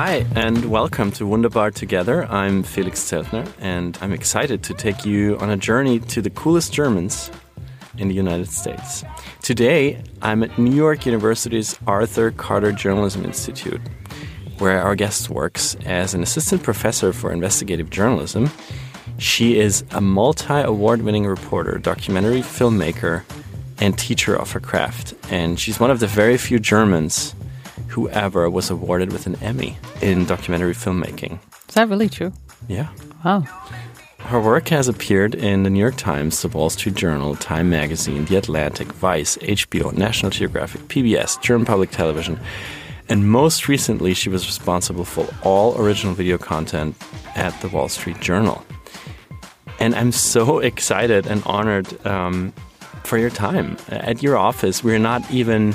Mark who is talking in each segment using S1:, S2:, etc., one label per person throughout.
S1: Hi, and welcome to Wunderbar Together. I'm Felix Zeltner, and I'm excited to take you on a journey to the coolest Germans in the United States. Today, I'm at New York University's Arthur Carter Journalism Institute, where our guest works as an assistant professor for investigative journalism. She is a multi award winning reporter, documentary filmmaker, and teacher of her craft. And she's one of the very few Germans who ever was awarded with an Emmy in documentary filmmaking.
S2: Is that really true?
S1: Yeah.
S2: Wow.
S1: Her work has appeared in the New York Times, the Wall Street Journal, Time Magazine, The Atlantic, Vice, HBO, National Geographic, PBS, German Public Television, and most recently, she was responsible for all original video content at the Wall Street Journal. And I'm so excited and honored um, for your time at your office. We're not even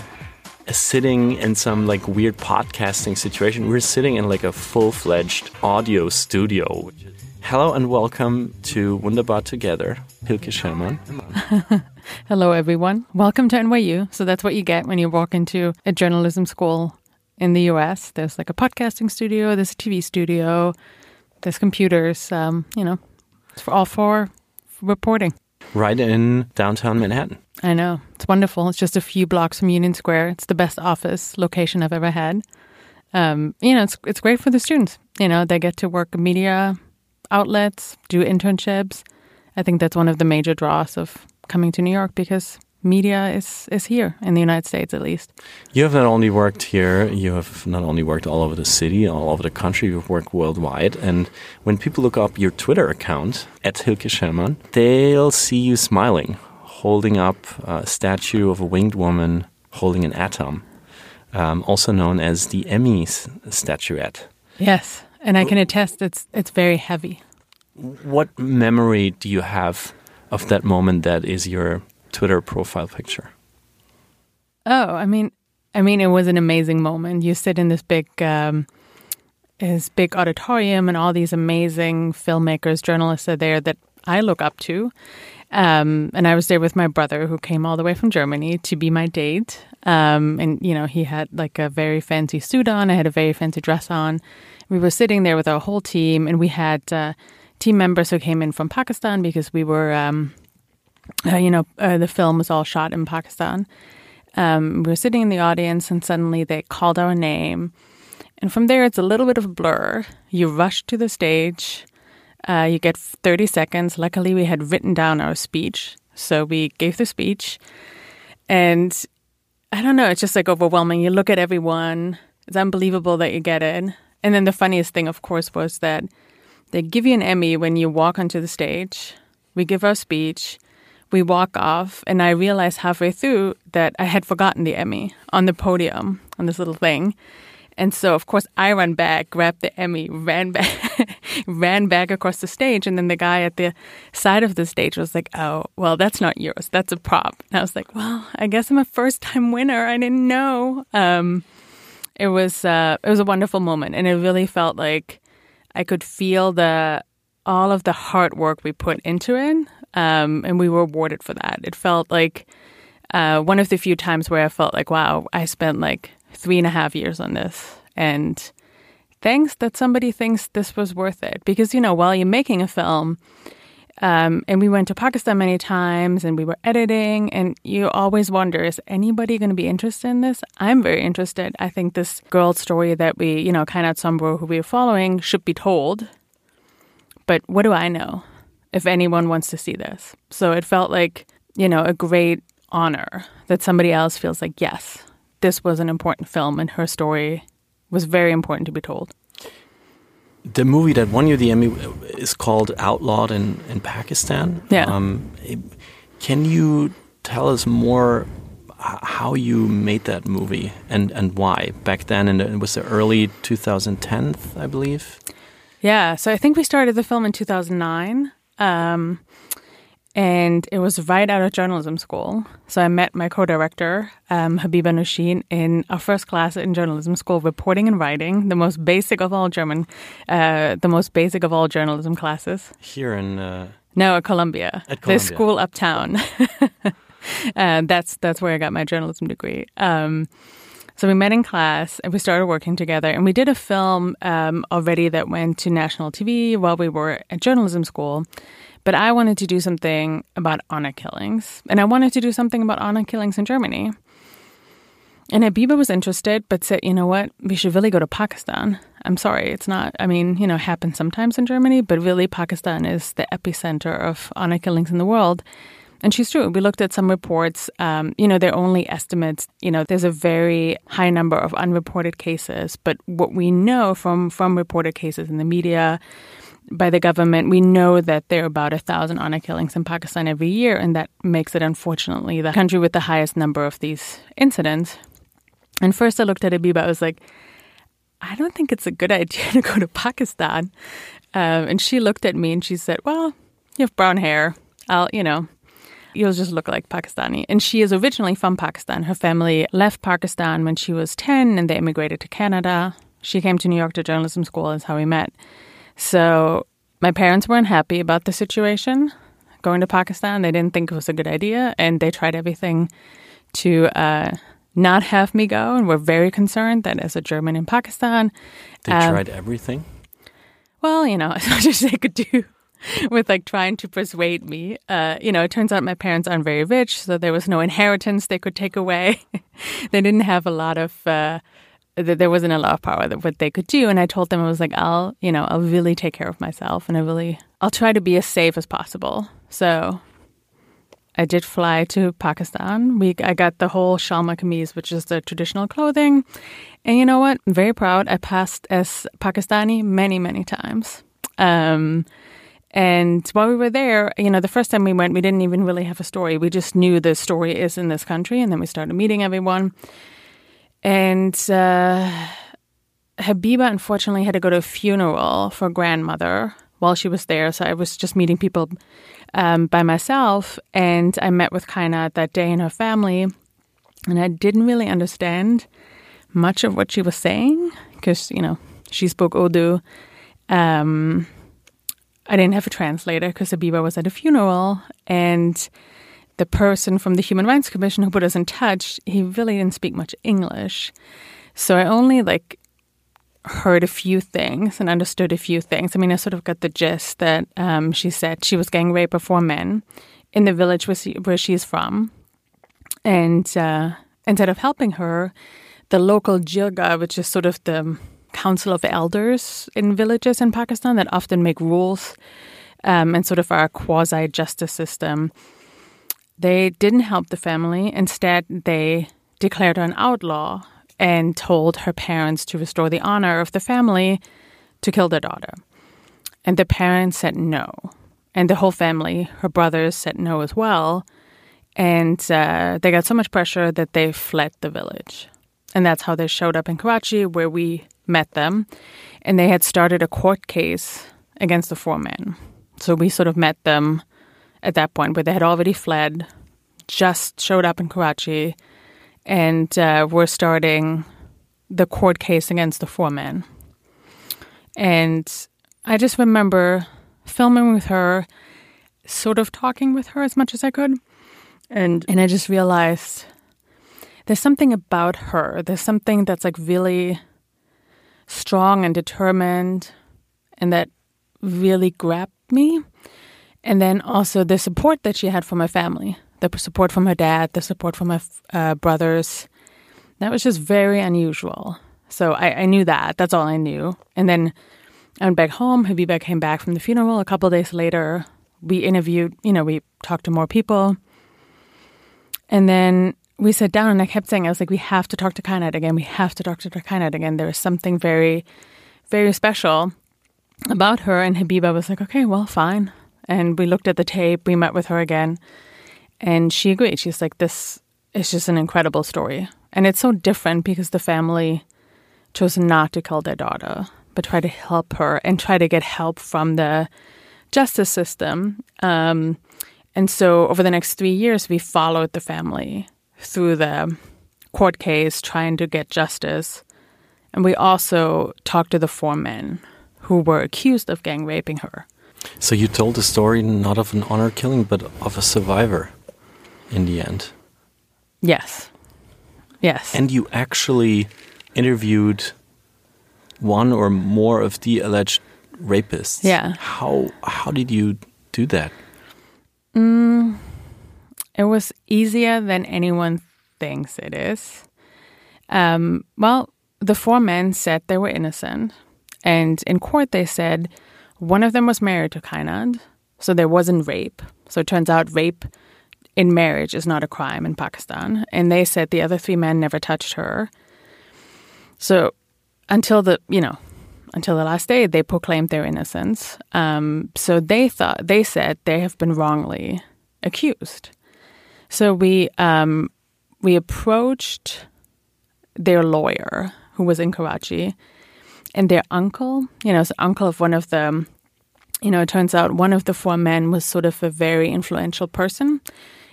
S1: sitting in some like weird podcasting situation. We're sitting in like a full fledged audio studio. Hello and welcome to Wunderbar Together, Hilke Schellmann.
S2: Hello, everyone. Welcome to NYU. So that's what you get when you walk into a journalism school in the US. There's like a podcasting studio, there's a TV studio, there's computers. Um, you know, it's for all for reporting.
S1: Right in downtown Manhattan.
S2: I know. It's wonderful. It's just a few blocks from Union Square. It's the best office location I've ever had. Um, you know, it's it's great for the students. You know, they get to work media outlets, do internships. I think that's one of the major draws of coming to New York because media is is here in the United States at least.
S1: You have not only worked here, you have not only worked all over the city, all over the country, you've worked worldwide. And when people look up your Twitter account at Hilke Schellmann, they'll see you smiling, holding up a statue of a winged woman holding an atom, um, also known as the Emmy statuette.
S2: Yes, and I can attest it's it's very heavy.
S1: What memory do you have of that moment that is your Twitter profile picture?
S2: Oh, I mean, I mean, it was an amazing moment. You sit in this big, um, this big auditorium, and all these amazing filmmakers, journalists are there that I look up to. Um, and I was there with my brother, who came all the way from Germany to be my date. Um, and you know, he had like a very fancy suit on. I had a very fancy dress on. We were sitting there with our whole team, and we had uh, team members who came in from Pakistan because we were um, uh, you know, uh, the film was all shot in Pakistan. Um, we were sitting in the audience, and suddenly they called our name. And from there, it's a little bit of a blur. You rush to the stage. Uh, you get 30 seconds. Luckily, we had written down our speech. So we gave the speech. And I don't know, it's just like overwhelming. You look at everyone, it's unbelievable that you get it. And then the funniest thing, of course, was that they give you an Emmy when you walk onto the stage. We give our speech we walk off, and I realized halfway through that I had forgotten the Emmy on the podium on this little thing. And so, of course, I ran back, grabbed the Emmy, ran back, ran back across the stage, and then the guy at the side of the stage was like, "Oh, well, that's not yours. That's a prop." And I was like, "Well, I guess I'm a first-time winner. I didn't know." Um, it was uh, it was a wonderful moment, and it really felt like I could feel the all of the hard work we put into it um, and we were rewarded for that. It felt like uh, one of the few times where I felt like, wow, I spent like three and a half years on this, and thanks that somebody thinks this was worth it. Because you know, while you're making a film. Um, and we went to Pakistan many times and we were editing, and you always wonder is anybody going to be interested in this? I'm very interested. I think this girl's story that we, you know, Kainat Soomro, who we are following, should be told. But what do I know? if anyone wants to see this. So it felt like, you know, a great honor that somebody else feels like, yes, this was an important film and her story was very important to be told.
S1: The movie that won you the Emmy is called Outlawed in, in Pakistan.
S2: Yeah. Um,
S1: can you tell us more how you made that movie and, and why back then? And it was the early 2010s, I believe.
S2: Yeah. So I think we started the film in 2009. Um, and it was right out of journalism school. So I met my co-director, um, Habiba Nosheen, in our first class in journalism school, reporting and writing, the most basic of all German, uh, the most basic of all journalism classes.
S1: Here in uh,
S2: no, at Columbia,
S1: at Columbia.
S2: the school uptown. uh, that's that's where I got my journalism degree. Um, So we met in class and we started working together. And we did a film um, already that went to national TV while we were at journalism school. But I wanted to do something about honor killings. And I wanted to do something about honor killings in Germany. And Habiba was interested, but said, you know what, we should really go to Pakistan. I'm sorry, it's not, I mean, you know, happens sometimes in Germany, but really Pakistan is the epicenter of honor killings in the world. And she's true. We looked at some reports. Um, you know, they're only estimates. You know, there's a very high number of unreported cases. But what we know from from reported cases in the media, by the government, we know that there are about a thousand honor killings in Pakistan every year, and that makes it unfortunately the country with the highest number of these incidents. And first, I looked at Abiba. I was like, I don't think it's a good idea to go to Pakistan. Um, and she looked at me and she said, Well, you have brown hair. I'll, you know, you'll just look like Pakistani. And she is originally from Pakistan. Her family left Pakistan when she was 10 and they immigrated to Canada. She came to New York to journalism school, is how we met. So my parents weren't happy about the situation going to Pakistan. They didn't think it was a good idea and they tried everything to uh, not have me go and were very concerned that as a German in Pakistan.
S1: They um, tried everything?
S2: Well, you know, as much as they could do. with like trying to persuade me. Uh, you know, it turns out my parents aren't very rich, so there was no inheritance they could take away. they didn't have a lot of. Uh, there wasn't a lot of power that what they could do, and I told them I was like, I'll, you know, I'll really take care of myself, and I really, I'll try to be as safe as possible. So I did fly to Pakistan. We I got the whole shalwar kameez, which is the traditional clothing. And you know what? I'm very proud. I passed as Pakistani many, many times. Um, and while we were there, you know, the first time we went, we didn't even really have a story. We just knew the story is in this country. And then we started meeting everyone. And uh, Habiba, unfortunately, had to go to a funeral for grandmother while she was there. So I was just meeting people um, by myself. And I met with Kainat that day and her family. And I didn't really understand much of what she was saying because, you know, she spoke Urdu. Um, I didn't have a translator because Habiba was at a funeral, and the person from the Human Rights Commission who put us in touch, he really didn't speak much English. So I only like heard a few things and understood a few things. I mean, I sort of got the gist that um, she said she was gang raped by four men in the village where, she, where she's from. And uh, instead of helping her, the local jirga, which is sort of the council of elders in villages in Pakistan that often make rules um, and sort of our quasi justice system. They didn't help the family. Instead, they declared her an outlaw and told her parents to restore the honor of the family to kill their daughter. And the parents said no. And the whole family, her brothers, said no as well. And uh, they got so much pressure that they fled the village. And that's how they showed up in Karachi, where we met them, and they had started a court case against the four men. So we sort of met them at that point where they had already fled, just showed up in Karachi, and uh, were starting the court case against the four men. And I just remember filming with her, sort of talking with her as much as I could. And, and I just realized there's something about her. There's something that's like really strong and determined, and that really grabbed me. And then also the support that she had from her family, the support from her dad, the support from her uh, brothers. That was just very unusual. So I, I, knew that. That's all I knew. And then I went back home. Habiba came back from the funeral. A couple days later, we interviewed, you know, we talked to more people. And then we sat down and I kept saying, I was like, we have to talk to Kainat again. We have to talk to Kainat again. There is something very, very special about her. And Habiba was like, okay, well, fine. And we looked at the tape, we met with her again, and she agreed. She's like, this is just an incredible story. And it's so different because the family chose not to kill their daughter, but try to help her and try to get help from the justice system. Um, and so over the next three years, we followed the family through the court case trying to get justice. And we also talked to the four men who were accused of gang raping her.
S1: So you told the story not of an honor killing, but of a survivor in the end.
S2: Yes. Yes.
S1: And you actually interviewed one or more of the alleged rapists.
S2: Yeah.
S1: How how did you do that?
S2: Mm, It was easier than anyone thinks it is. Um, well, the four men said they were innocent. And in court, they said one of them was married to Kainat, so there wasn't rape. So it turns out rape in marriage is not a crime in Pakistan. And they said the other three men never touched her. So until the, you know, until the last day, they proclaimed their innocence. Um, so they thought, they said they have been wrongly accused. So we um, we approached their lawyer, who was in Karachi, and their uncle. You know, the uncle of one of the. You know, it turns out one of the four men was sort of a very influential person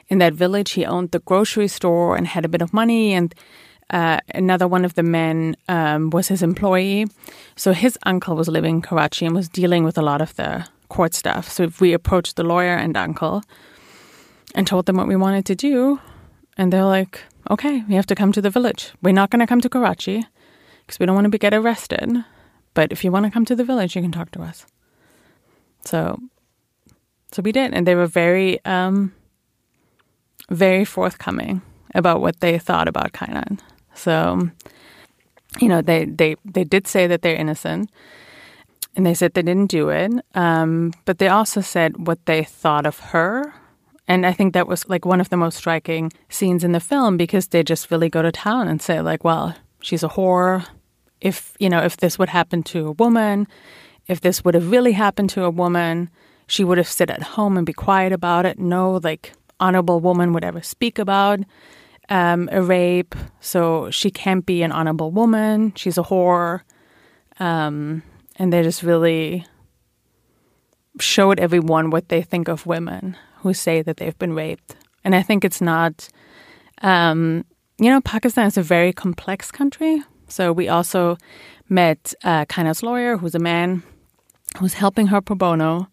S2: in that village. He owned the grocery store and had a bit of money, and uh, another one of the men um, was his employee. So his uncle was living in Karachi and was dealing with a lot of the court stuff. So if we approached the lawyer and uncle and told them what we wanted to do. And they're like, okay, we have to come to the village. We're not going to come to Karachi because we don't want to get arrested. But if you want to come to the village, you can talk to us. So, so we did. And they were very, um, very forthcoming about what they thought about Kainat. So, you know, they, they, they did say that they're innocent and they said they didn't do it. Um, but they also said what they thought of her. And I think that was like one of the most striking scenes in the film because they just really go to town and say, like, well, she's a whore. If, you know, if this would happen to a woman, if this would have really happened to a woman, she would have sit at home and be quiet about it. No, like, honorable woman would ever speak about um, a rape. So she can't be an honorable woman. She's a whore. Um, and they just really showed everyone what they think of women who say that they've been raped. And I think it's not, um, you know, Pakistan is a very complex country. So we also met uh, Kainat's lawyer, who's a man who's helping her pro bono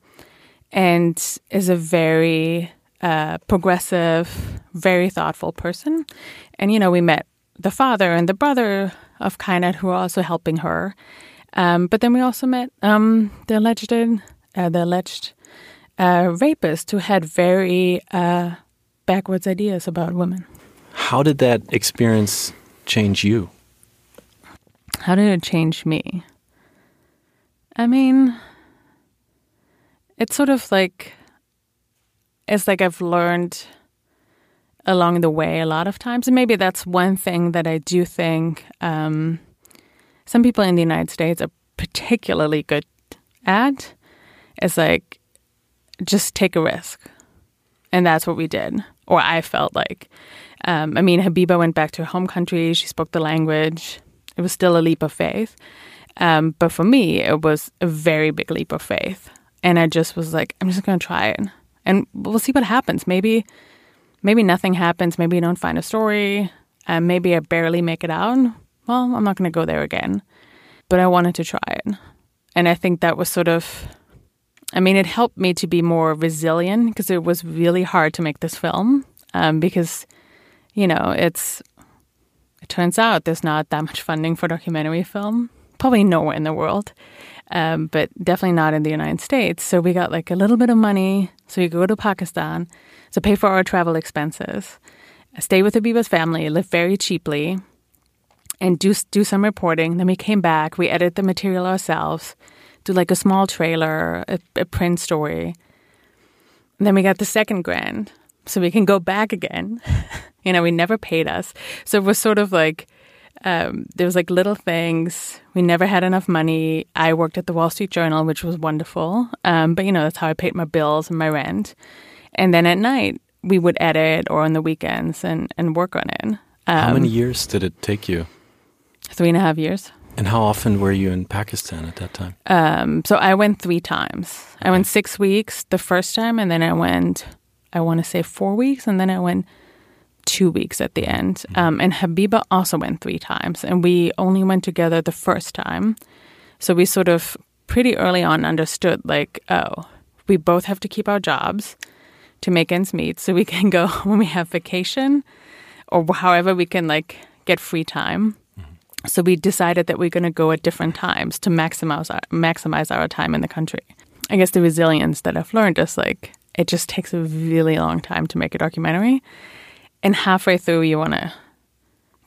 S2: and is a very uh, progressive, very thoughtful person. And, you know, we met the father and the brother of Kainat who are also helping her. Um, but then we also met um, the alleged, uh, the alleged uh, rapist who had very uh, backwards ideas about women.
S1: How did that experience change you?
S2: How did it change me? I mean, it's sort of like it's like I've learned along the way a lot of times, and maybe that's one thing that I do think um, some people in the United States are particularly good at. Is like just take a risk, and that's what we did, or I felt like. Um, I mean, Habiba went back to her home country. She spoke the language. It was still a leap of faith. Um, but for me, it was a very big leap of faith. And I just was like, I'm just going to try it. And we'll see what happens. Maybe, maybe nothing happens. Maybe you don't find a story. Uh, maybe I barely make it out. Well, I'm not going to go there again. But I wanted to try it. And I think that was sort of, I mean, it helped me to be more resilient because it was really hard to make this film. Um, because, you know, it's, it turns out there's not that much funding for documentary film, probably nowhere in the world, um, but definitely not in the United States. So we got like a little bit of money. So we go to Pakistan, so pay for our travel expenses, stay with Habiba's family, live very cheaply, and do do some reporting. Then we came back. We edit the material ourselves, do like a small trailer, a, a print story. And then we got the second grant, so we can go back again. you know, we never paid us. So it was sort of like um, there was like little things. We never had enough money. I worked at the Wall Street Journal, which was wonderful. Um, but you know, that's how I paid my bills and my rent. And then at night we would edit or on the weekends and, and work on it. Um,
S1: how many years did it take you?
S2: Three and a half years.
S1: And how often were you in Pakistan at that time?
S2: Um, so I went three times. Okay. I went six weeks the first time, and then I went, I want to say four weeks, and then I went two weeks at the end. Um, and Habiba also went three times, and we only went together the first time. So we sort of pretty early on understood like, oh, we both have to keep our jobs to make ends meet so we can go when we have vacation or however we can like get free time. So we decided that we're going to go at different times to maximize our, maximize our time in the country. I guess the resilience that I've learned is like it just takes a really long time to make a documentary, and halfway through you want to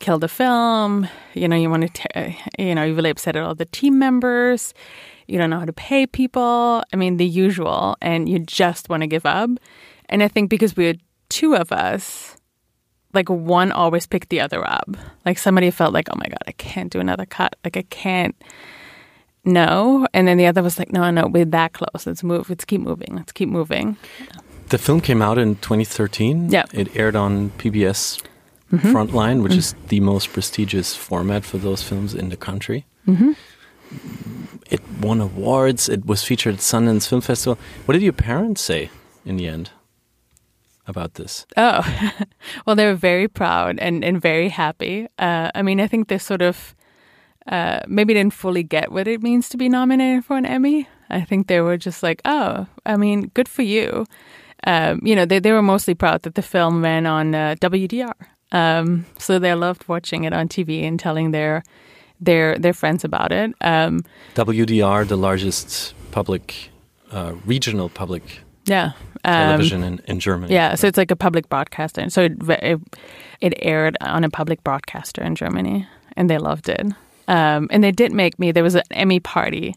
S2: kill the film. You know, you want to, you know, you're really upset at all the team members. You don't know how to pay people. I mean, the usual, and you just want to give up. And I think because we had two of us, like one always picked the other up. Like somebody felt like, oh my God, I can't do another cut. Like I can't, no. And then the other was like, no, no, we're that close. Let's move. Let's keep moving. Let's keep moving.
S1: The film came out in 2013.
S2: Yeah.
S1: It aired on PBS mm-hmm. Frontline, which mm-hmm. is the most prestigious format for those films in the country.
S2: Mm-hmm.
S1: It won awards. It was featured at Sundance Film Festival. What did your parents say in the end? about this?
S2: Oh, well, they were very proud and, and very happy. Uh, I mean, I think they sort of uh, maybe didn't fully get what it means to be nominated for an Emmy. I think they were just like, oh, I mean, good for you. Um, you know, they, they were mostly proud that the film ran on uh, WDR. Um, so they loved watching it on TV and telling their their their friends about it. Um,
S1: WDR, the largest public, uh, regional public
S2: yeah
S1: um, television in, in Germany.
S2: Yeah, so it's like a public broadcaster. So it, it, it aired on a public broadcaster in Germany, and they loved it. Um, and they did make me. There was an Emmy party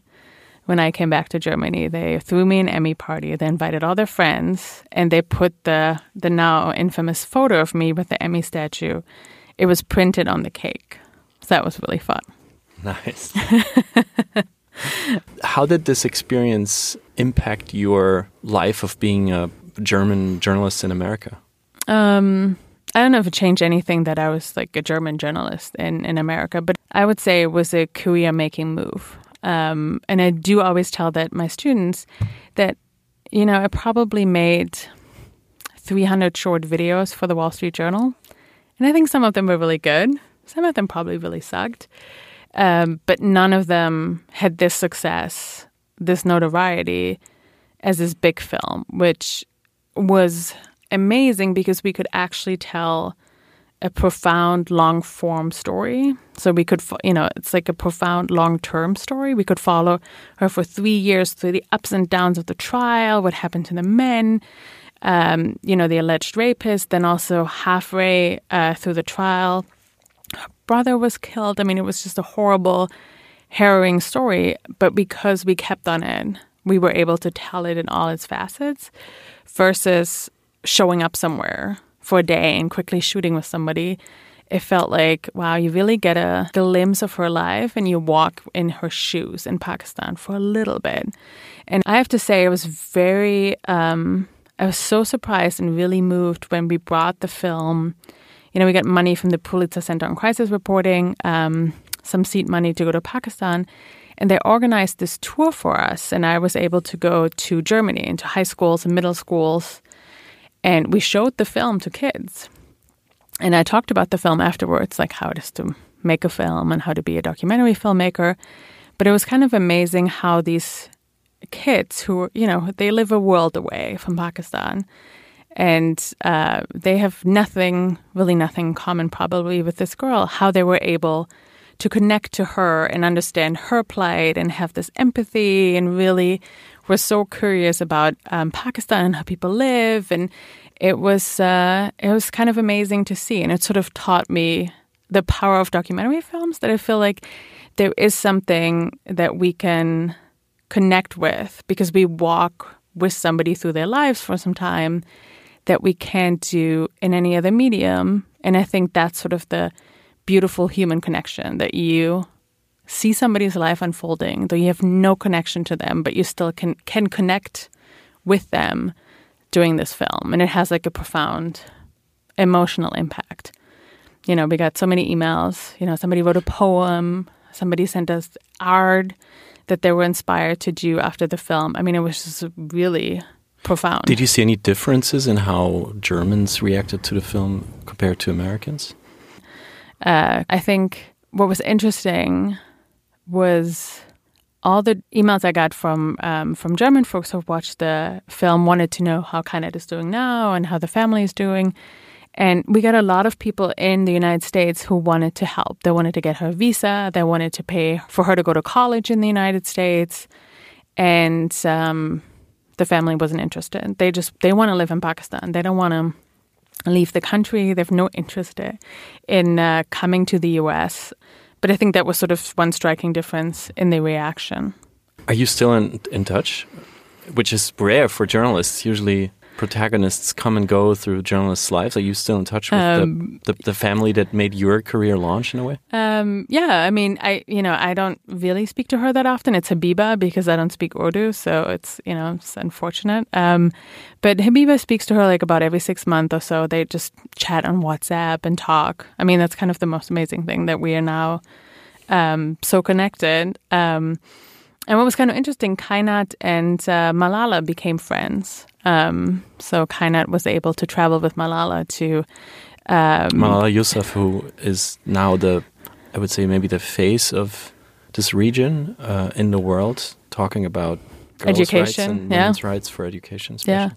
S2: when I came back to Germany. They threw me an Emmy party. They invited all their friends, and they put the the now infamous photo of me with the Emmy statue. It was printed on the cake. So that was really fun.
S1: Nice. How did this experience impact your life of being a German journalist in America?
S2: Um, I don't know if it changed anything that I was like a German journalist in, in America, but I would say it was a career making move. Um, and I do always tell that my students that, you know, I probably made 300 short videos for the Wall Street Journal. And I think some of them were really good. Some of them probably really sucked. Um, but none of them had this success, this notoriety as this big film, which was amazing because we could actually tell a profound long form story. So we could, you know, it's like a profound long term story. We could follow her for three years through the ups and downs of the trial, what happened to the men, um, you know, the alleged rapist, then also halfway uh, through the trial, her brother was killed. I mean, it was just a horrible, harrowing story. But because we kept on it, we were able to tell it in all its facets versus showing up somewhere for a day and quickly shooting with somebody. It felt like, wow, you really get a glimpse of her life and you walk in her shoes in Pakistan for a little bit. And I have to say, I was very, um, I was so surprised and really moved when we brought the film you know, we got money from the Pulitzer Center on Crisis Reporting, um, some seed money to go to Pakistan. And they organized this tour for us. And I was able to go to Germany, into high schools and middle schools. And we showed the film to kids. And I talked about the film afterwards, like how it is to make a film and how to be a documentary filmmaker. But it was kind of amazing how these kids who, you know, they live a world away from Pakistan and uh, they have nothing, really nothing in common probably with this girl, how they were able to connect to her and understand her plight and have this empathy and really were so curious about um, Pakistan and how people live. And it was, uh, it was kind of amazing to see. And it sort of taught me the power of documentary films that I feel like there is something that we can connect with because we walk with somebody through their lives for some time that we can't do in any other medium. And I think that's sort of the beautiful human connection that you see somebody's life unfolding, though you have no connection to them, but you still can can connect with them doing this film. And it has like a profound emotional impact. You know, we got so many emails, you know, somebody wrote a poem, somebody sent us art that they were inspired to do after the film. I mean, it was just really profound.
S1: Did you see any differences in how Germans reacted to the film compared to Americans?
S2: Uh, I think what was interesting was all the emails I got from um, from German folks who watched the film wanted to know how Kainat is doing now and how the family is doing. And we got a lot of people in the United States who wanted to help. They wanted to get her visa. They wanted to pay for her to go to college in the United States. And um, the family wasn't interested. They just they want to live in Pakistan. They don't want to leave the country. They have no interest in uh, coming to the U.S. But I think that was sort of one striking difference in the reaction.
S1: Are you still in in touch? Which is rare for journalists. Usually, protagonists come and go through journalists' lives? Are you still in touch with um, the, the, the family that made your career launch in a way?
S2: Um, yeah, I mean, I you know I don't really speak to her that often. It's Habiba because I don't speak Urdu, so it's you know it's unfortunate. Um, but Habiba speaks to her like about every six months or so. They just chat on WhatsApp and talk. I mean, that's kind of the most amazing thing that we are now um, so connected. And what was kind of interesting, Kainat and uh, Malala became friends. Um, so Kainat was able to travel with Malala to
S1: um, Malala Yousaf, who is now the, I would say maybe the face of this region uh, in the world, talking about
S2: education,
S1: rights and
S2: yeah.
S1: women's rights for education. Especially.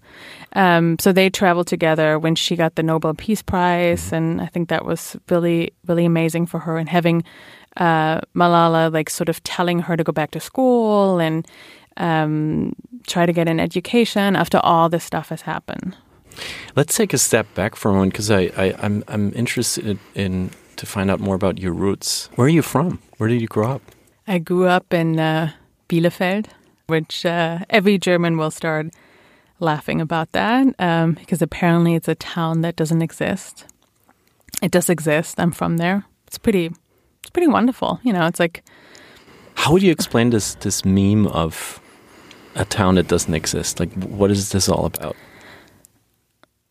S2: Yeah. Um, so they traveled together when she got the Nobel Peace Prize, mm-hmm. and I think that was really, really amazing for her. And having uh, Malala like sort of telling her to go back to school and um, try to get an education after all this stuff has happened.
S1: Let's take a step back for a moment because I, I I'm I'm interested in to find out more about your roots. Where are you from? Where did you grow up?
S2: I grew up in uh, Bielefeld, which uh, every German will start laughing about that um, because apparently it's a town that doesn't exist. It does exist. I'm from there. It's pretty. It's pretty wonderful. You know, it's like.
S1: How would you explain this this meme of a town that doesn't exist? Like, what is this all about?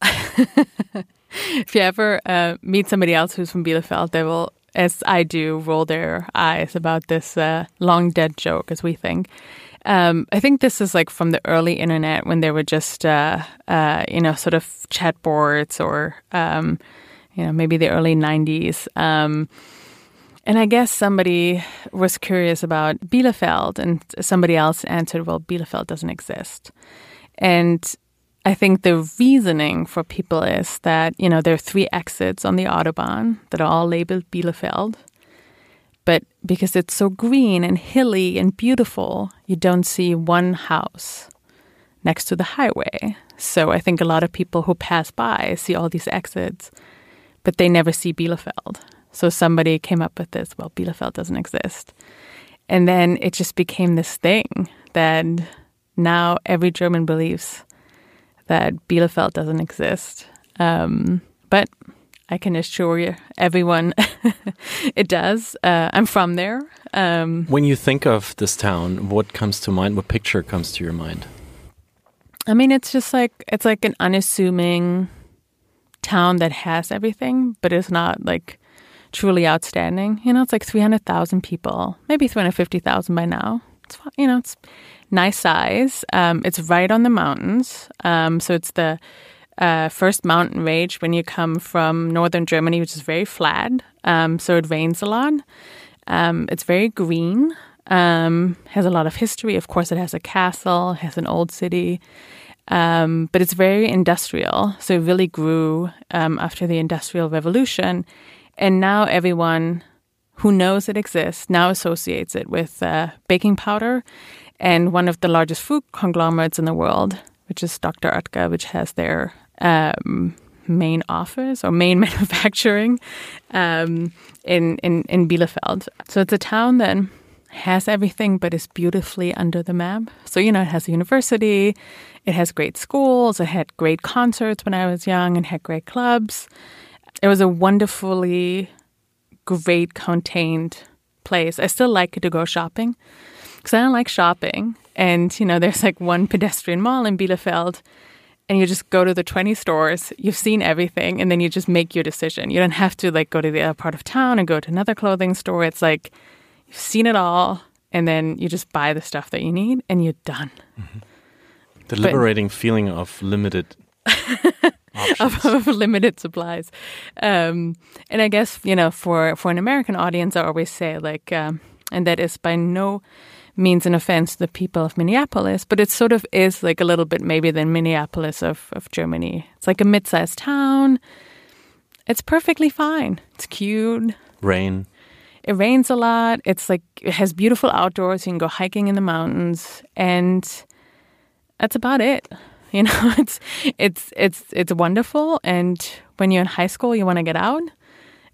S2: if you ever uh, meet somebody else who's from Bielefeld, they will, as I do, roll their eyes about this uh, long dead joke, as we think. Um, I think this is like from the early internet when there were just, uh, uh you know, sort of chat boards or, um, you know, maybe the early 90s. Um, and I guess somebody was curious about Bielefeld, and somebody else answered, well, Bielefeld doesn't exist. And I think the reasoning for people is that, you know, there are three exits on the Autobahn that are all labeled Bielefeld. But because it's so green and hilly and beautiful, you don't see one house next to the highway. So I think a lot of people who pass by see all these exits, but they never see Bielefeld. So somebody came up with this, well, Bielefeld doesn't exist. And then it just became this thing that now every German believes that Bielefeld doesn't exist. Um, but I can assure you, everyone, it does. Uh, I'm from there.
S1: Um, when you think of this town, what comes to mind? What picture comes to your mind?
S2: I mean, it's just like it's like an unassuming town that has everything, but it's not like truly outstanding. You know, it's like 300,000 people, maybe 350,000 by now. It's, you know, it's nice size. Um, it's right on the mountains. Um, so it's the uh, first mountain range when you come from northern Germany, which is very flat. Um, so it rains a lot. Um, it's very green. Um, has a lot of history. Of course, it has a castle, has an old city. Um, but it's very industrial. So it really grew after the Industrial Revolution and now everyone who knows it exists now associates it with uh, baking powder and one of the largest food conglomerates in the world, which is Dr. Oetker, which has their um, main office or main manufacturing um, in, in, in Bielefeld. So it's a town that has everything but is beautifully under the map. So, you know, it has a university, it has great schools, it had great concerts when I was young, and had great clubs it was a wonderfully great contained place. I still like to go shopping because I don't like shopping. And, you know, there's like one pedestrian mall in Bielefeld and you just go to the 20 stores, you've seen everything, and then you just make your decision. You don't have to like go to the other part of town and go to another clothing store. It's like you've seen it all, and then you just buy the stuff that you need and you're done. Mm-hmm.
S1: The liberating but, feeling of limited
S2: of, of, limited supplies. Um, and I guess you know, for for an American audience, I always say like, um, and that is by no means an offense to the people of Minneapolis, but it sort of is like a little bit maybe the Minneapolis of, of Germany. It's like a mid-sized town. It's perfectly fine. It's cute.
S1: Rain.
S2: It rains a lot. It's like it has beautiful outdoors. You can go hiking in the mountains, and that's about it. You know, it's it's it's it's wonderful. And when you're in high school, you want to get out.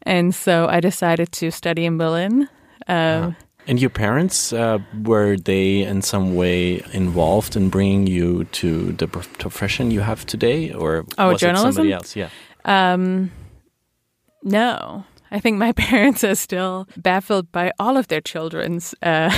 S2: And so I decided to study in Berlin. Uh,
S1: And your parents uh, were they in some way involved in bringing you to the profession you have today, or
S2: Oh,
S1: was it
S2: journalism?
S1: somebody else? Yeah.
S2: Um, no. I think my parents are still baffled by all of their children's uh,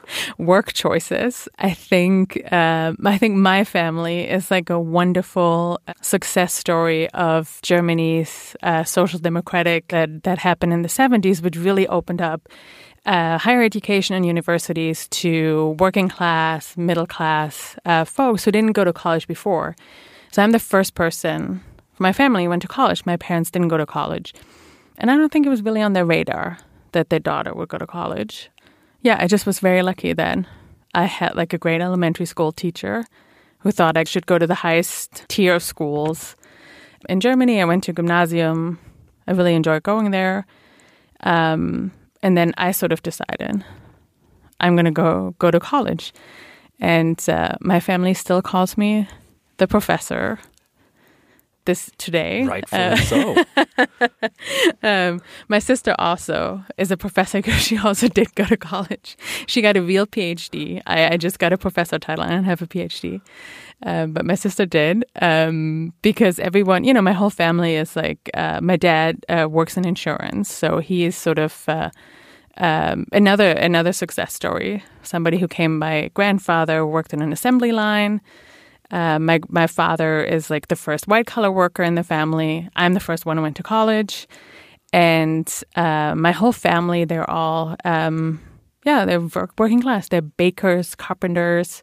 S2: work choices. I think uh, I think my family is like a wonderful success story of Germany's uh, social democratic that that happened in the seventies, which really opened up uh, higher education and universities to working class, middle class uh, folks who didn't go to college before. So I'm the first person. My family went to college. My parents didn't go to college. And I don't think it was really on their radar that their daughter would go to college. Yeah, I just was very lucky then. I had like a great elementary school teacher who thought I should go to the highest tier of schools. In Germany, I went to gymnasium. I really enjoyed going there. Um, and then I sort of decided I'm going to go go to college. And uh, my family still calls me the professor this today.
S1: Rightfully
S2: Uh,
S1: so.
S2: um, my sister also is a professor because she also did go to college. She got a real PhD. I, I just got a professor title. I don't have a PhD. Um, but my sister did um, because everyone, you know, my whole family is like, uh, my dad uh, works in insurance. So he is sort of uh, um, another another success story. Somebody who came, my grandfather worked in an assembly line. Uh, my my father is like the first white collar worker in the family. I'm the first one who went to college, and uh, my whole family they're all um, yeah they're working class. They're bakers, carpenters,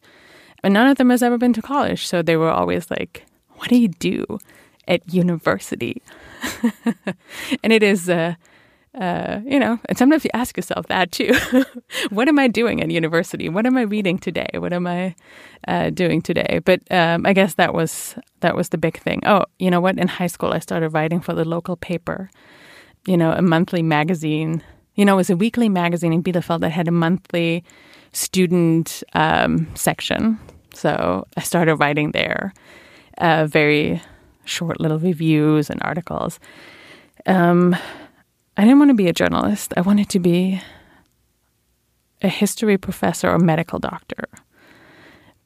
S2: and none of them has ever been to college. So they were always like, "What do you do at university?" and it is. Uh, uh, you know, and sometimes you ask yourself that too. what am I doing at university? What am I reading today? What am I uh, doing today? But um, I guess that was that was the big thing. Oh, you know what? In high school, I started writing for the local paper. You know, a monthly magazine. You know, it was a weekly magazine in Bielefeld that had a monthly student um, section. So I started writing there, uh, very short little reviews and articles. Um, I didn't want to be a journalist. I wanted to be a history professor or medical doctor.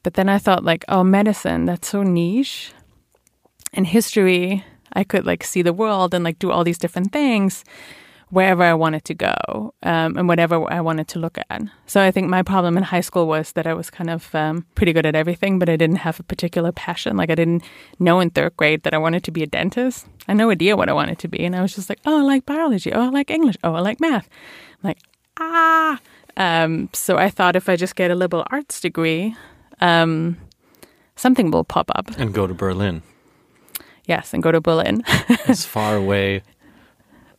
S2: But then I thought, like, oh, medicine, that's so niche. And history, I could like see the world and like do all these different things wherever I wanted to go um, and whatever I wanted to look at. So I think my problem in high school was that I was kind of um, pretty good at everything, but I didn't have a particular passion. Like I didn't know in third grade that I wanted to be a dentist. I had no idea what I wanted to be, and I was just like, oh, I like biology. Oh, I like English. Oh, I like math. I'm like ah. Um, so I thought if I just get a liberal arts degree, um, something will pop up.
S1: and go to Berlin,
S2: Yes, and go to Berlin.
S1: as far away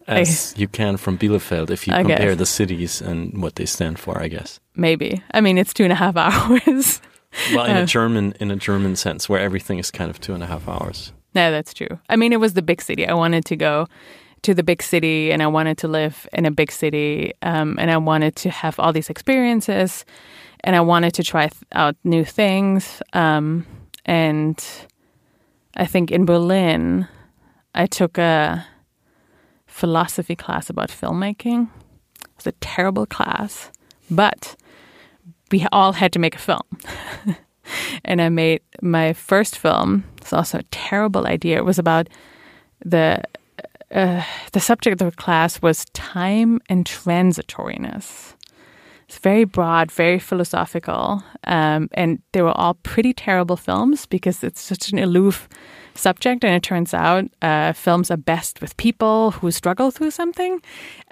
S1: as you can from Bielefeld, if you
S2: I
S1: compare
S2: guess.
S1: the cities and what they stand for. I guess.
S2: Maybe. I mean, it's two and a half hours.
S1: Well, in
S2: Uh.
S1: a German in a German sense, where everything is kind of two and a half hours.
S2: No, that's true. I mean, it was the big city. I wanted to go to the big city and I wanted to live in a big city um, and I wanted to have all these experiences and I wanted to try th- out new things. Um, and I think in Berlin, I took a philosophy class about filmmaking. It was a terrible class, but we all had to make a film. and I made my first film. It's also a terrible idea. It was about the uh, the subject of the class was time and transitoriness. It's very broad, very philosophical, um, and they were all pretty terrible films because it's such an aloof subject. And it turns out uh, films are best with people who struggle through something.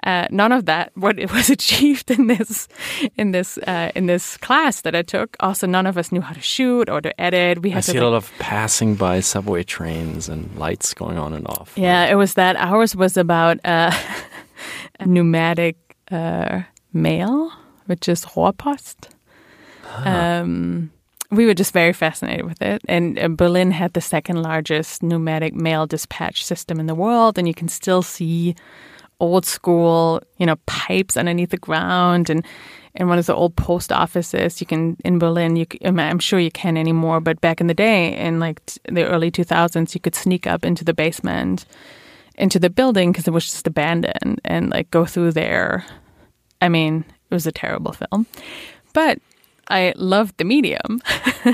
S2: Uh, none of that what it was achieved in this in this uh, in this class that I took. Also, none of us knew how to shoot or to edit. We
S1: I
S2: had
S1: see
S2: to
S1: a lot of passing by subway trains and lights going on and off.
S2: Yeah, it was that. Ours was about uh, a pneumatic uh, mail, which is Rohrpost, um, we were just very fascinated with it. And uh, Berlin had the second largest pneumatic mail dispatch system in the world, and you can still see old school, you know, pipes underneath the ground and in one of the old post offices. You can in Berlin. You, I'm sure you can anymore, but back in the day, in like the early 2000s, you could sneak up into the basement, into the building because it was just abandoned, and like go through there. I mean, it was a terrible film, but I loved the medium,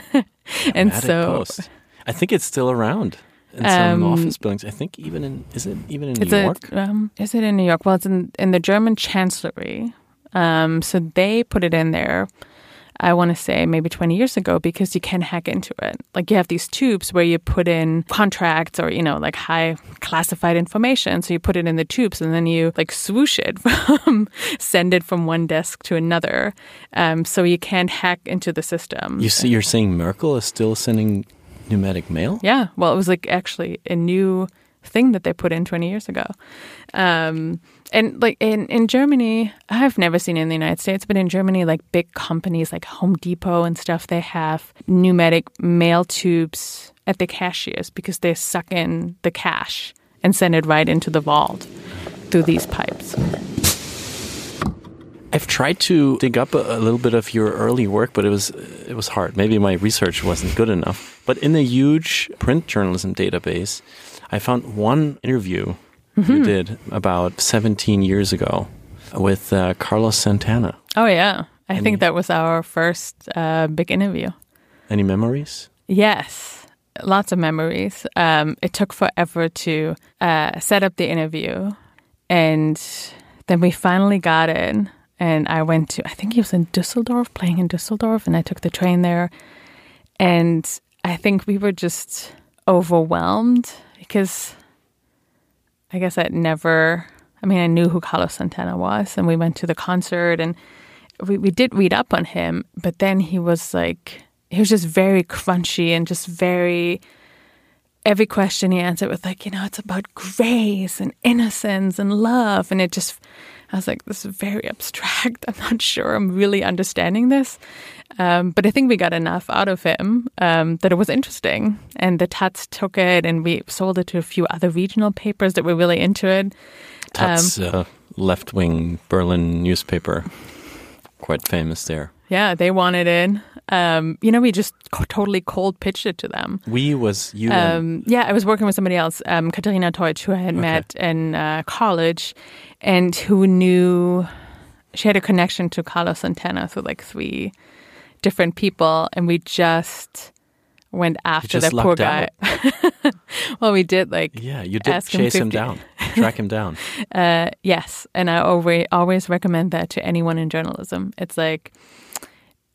S2: and so
S1: Post. I think it's still around in some um, office buildings. I think even in is it even in New York?
S2: um, is it in New York? Well, it's in in the German Chancellery. Um, so they put it in there. I want to say maybe 20 years ago because you can hack into it. Like you have these tubes where you put in contracts or, you know, like high classified information. So you put it in the tubes and then you like swoosh it from, send it from one desk to another. Um, so you can't hack into the system.
S1: You see, you're saying Merkel is still sending pneumatic mail?
S2: Yeah. Well, it was like actually a new thing that they put in 20 years ago. Um, and like in, in Germany, I've never seen in the United States, but in Germany, like big companies like Home Depot and stuff, they have pneumatic mail tubes at the cashiers because they suck in the cash and send it right into the vault through these pipes.
S1: I've tried to dig up a, a, little bit of your early work, but it was it was hard. Maybe my research wasn't good enough. But in the huge print journalism database, I found one interview mm-hmm. you did about 17 years ago with uh, Carlos Santana.
S2: Oh yeah, I any, think that was our first uh, big interview.
S1: Any memories?
S2: Yes, lots of memories. Um, it took forever to uh, set up the interview, and then we finally got in and I went to I think he was in Düsseldorf playing in Düsseldorf and I took the train there and I think we were just overwhelmed because I guess I'd never I mean I knew who Carlos Santana was and we went to the concert and we, we did read up on him but then he was like he was just very crunchy and just very every question he answered was like you know it's about grace and innocence and love and it just I was like, this is very abstract. I'm not sure I'm really understanding this. Um, but I think we got enough out of him um, that it was interesting. And the Taz took it and we sold it to a few other regional papers that were really into it.
S1: Taz, um, uh, left wing Berlin newspaper, quite famous there.
S2: Yeah, they wanted it. Um, you know, we just totally cold pitched it to them.
S1: We was you. Um,
S2: yeah, I was working with somebody else, um, Katharina Teutsch, who I had okay. met in uh, college, and who knew she had a connection to Carlos Santana through like three different people, and we just went after that poor guy. well, we did like
S1: yeah, you did chase him, him, down, track him down.
S2: Uh, yes, and I always always recommend that to anyone in journalism. It's like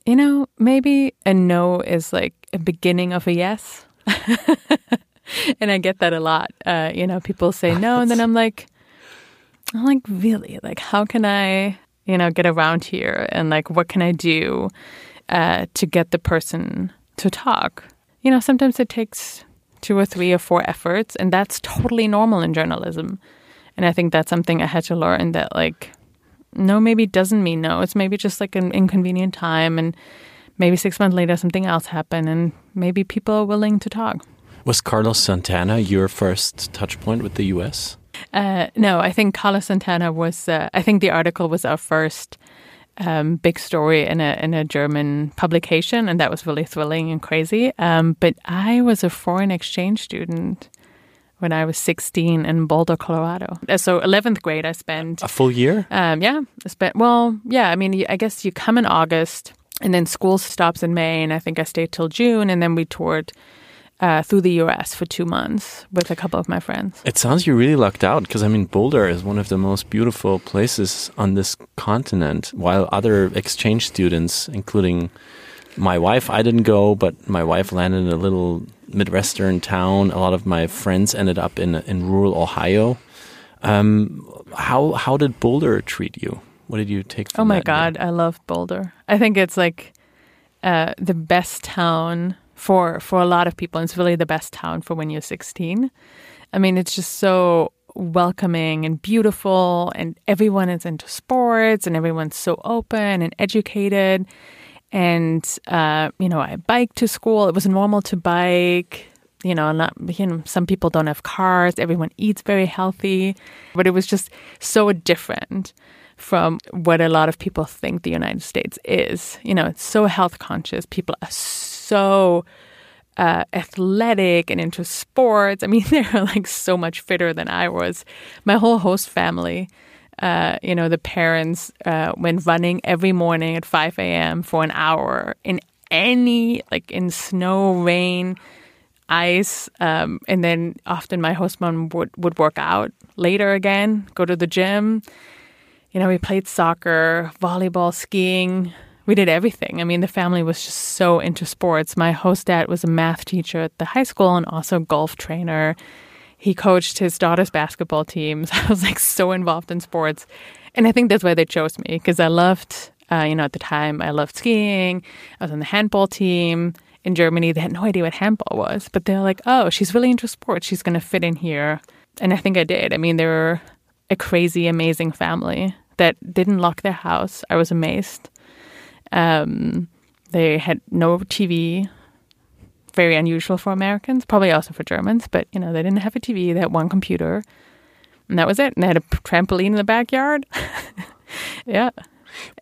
S2: you know, maybe a no is like a beginning of a yes. and I get that a lot. Uh, you know, people say no, and then I'm like, I'm like, really? Like, how can I, you know, get around here? And like, what can I do uh, to get the person to talk? You know, sometimes it takes two or three or four efforts, and that's totally normal in journalism. And I think that's something I had to learn that, like, no maybe doesn't mean no. It's maybe just like an inconvenient time, and maybe six months later something else happened, and maybe people are willing to talk.
S1: Was Carlos Santana your first touch point with the U.S.?
S2: Uh, no, I think Carlos Santana was. Uh, I think the article was our first um, big story in a in a German publication, and that was really thrilling and crazy. Um, but I was a foreign exchange student when I was 16 in Boulder, Colorado. Uh, so 11th grade, I spent
S1: a full year.
S2: Um, yeah, I spent. Well, yeah. I mean, I guess you come in August, and then school stops in May, and I think I stayed till June, and then we toured uh, through the US for two months with a couple of my friends.
S1: It sounds you really lucked out because I mean, Boulder is one of the most beautiful places on this continent, while other exchange students, including my wife, I didn't go, but my wife landed in a little Midwestern town. A lot of my friends ended up in, in rural Ohio. Um, how, how did Boulder treat you? What did you take
S2: Oh my God,
S1: year?
S2: I love Boulder. I think it's like uh, the best town for for a lot of people. And It's really the best town for when you're 16. I mean, it's just so welcoming and beautiful, and everyone is into sports, and everyone's so open and educated. And, uh, you know, I biked to school. It was normal to bike. You know, not, you know, some people don't have cars. Everyone eats very healthy. But it was just so different from what a lot of people think the United States is. You know, it's so health conscious. People are so uh, athletic and into sports. I mean, they're like so much fitter than I was. My whole host family, uh, you know, the parents uh, went running every morning at 5 a.m. for an hour in any, like in snow, rain, ice. Um, and then often my host mom would, would work out later again, go to the gym. You know, we played soccer, volleyball, skiing, we did everything. I mean, the family was just so into sports. My host dad was a math teacher at the high school and also golf trainer. He coached his daughter's basketball teams. I was like so involved in sports. And I think that's why they chose me because I loved, uh, you know, at the time, I loved skiing. I was on the handball team in Germany. They had no idea what handball was, but they're like, oh, she's really into sports. She's going to fit in here. And I think I did. I mean, they were a crazy, amazing family that didn't lock their house. I was amazed. Um, they had no TV, very unusual for Americans, probably also for Germans, but you know, they didn't have a TV, they had one computer, and that was it. And they had a trampoline in the backyard. yeah.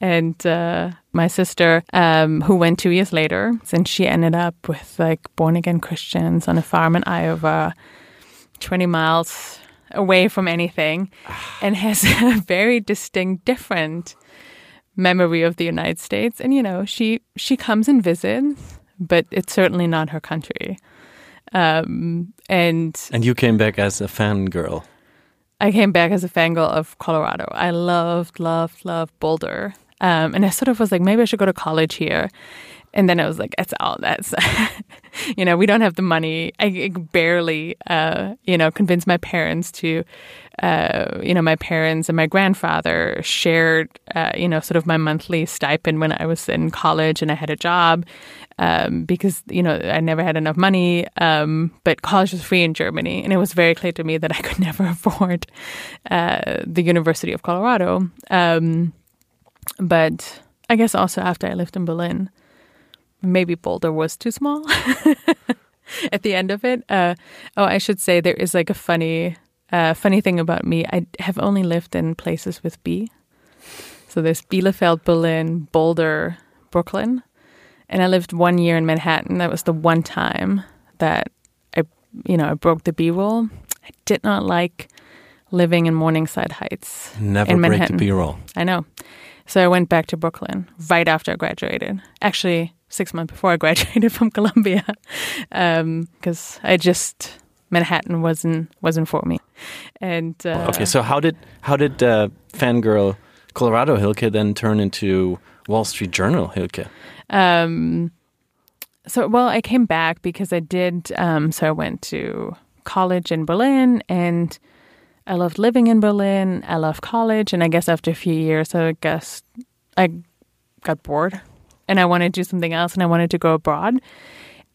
S2: And uh, my sister, um, who went two years later, and she ended up with like born again Christians on a farm in Iowa, 20 miles away from anything, and has a very distinct, different memory of the United States. And you know, she she comes and visits, but it's certainly not her country. Um, and
S1: and you came back as a fangirl.
S2: I came back as a fangirl of Colorado. I loved, loved, loved Boulder. Um, and I sort of was like, maybe I should go to college here. And then I was like, it's all that's, you know, we don't have the money. I barely, uh, you know, convinced my parents to, uh, you know, my parents and my grandfather shared, uh, you know, sort of my monthly stipend when I was in college and I had a job um, because, you know, I never had enough money. Um, but college was free in Germany. And it was very clear to me that I could never afford uh, the University of Colorado. Um, but I guess also after I lived in Berlin, maybe Boulder was too small at the end of it. Uh, oh, I should say there is like a funny, uh, funny thing about me. I have only lived in places with B. So there's Bielefeld, Berlin, Boulder, Brooklyn, and I lived one year in Manhattan. That was the one time that I, you know, I broke the B rule. I did not like living in Morningside Heights.
S1: Never
S2: in
S1: break the B roll.
S2: I know. So I went back to Brooklyn right after I graduated. Actually, six months before I graduated from Columbia, because um, I just Manhattan wasn't wasn't for me. And uh,
S1: okay, so how did how did uh, fangirl Colorado Hilke then turn into Wall Street Journal Hilke? Um,
S2: so well, I came back because I did. Um, so I went to college in Berlin and. I loved living in Berlin. I loved college, and I guess after a few years, I guess I got bored and I wanted to do something else and I wanted to go abroad.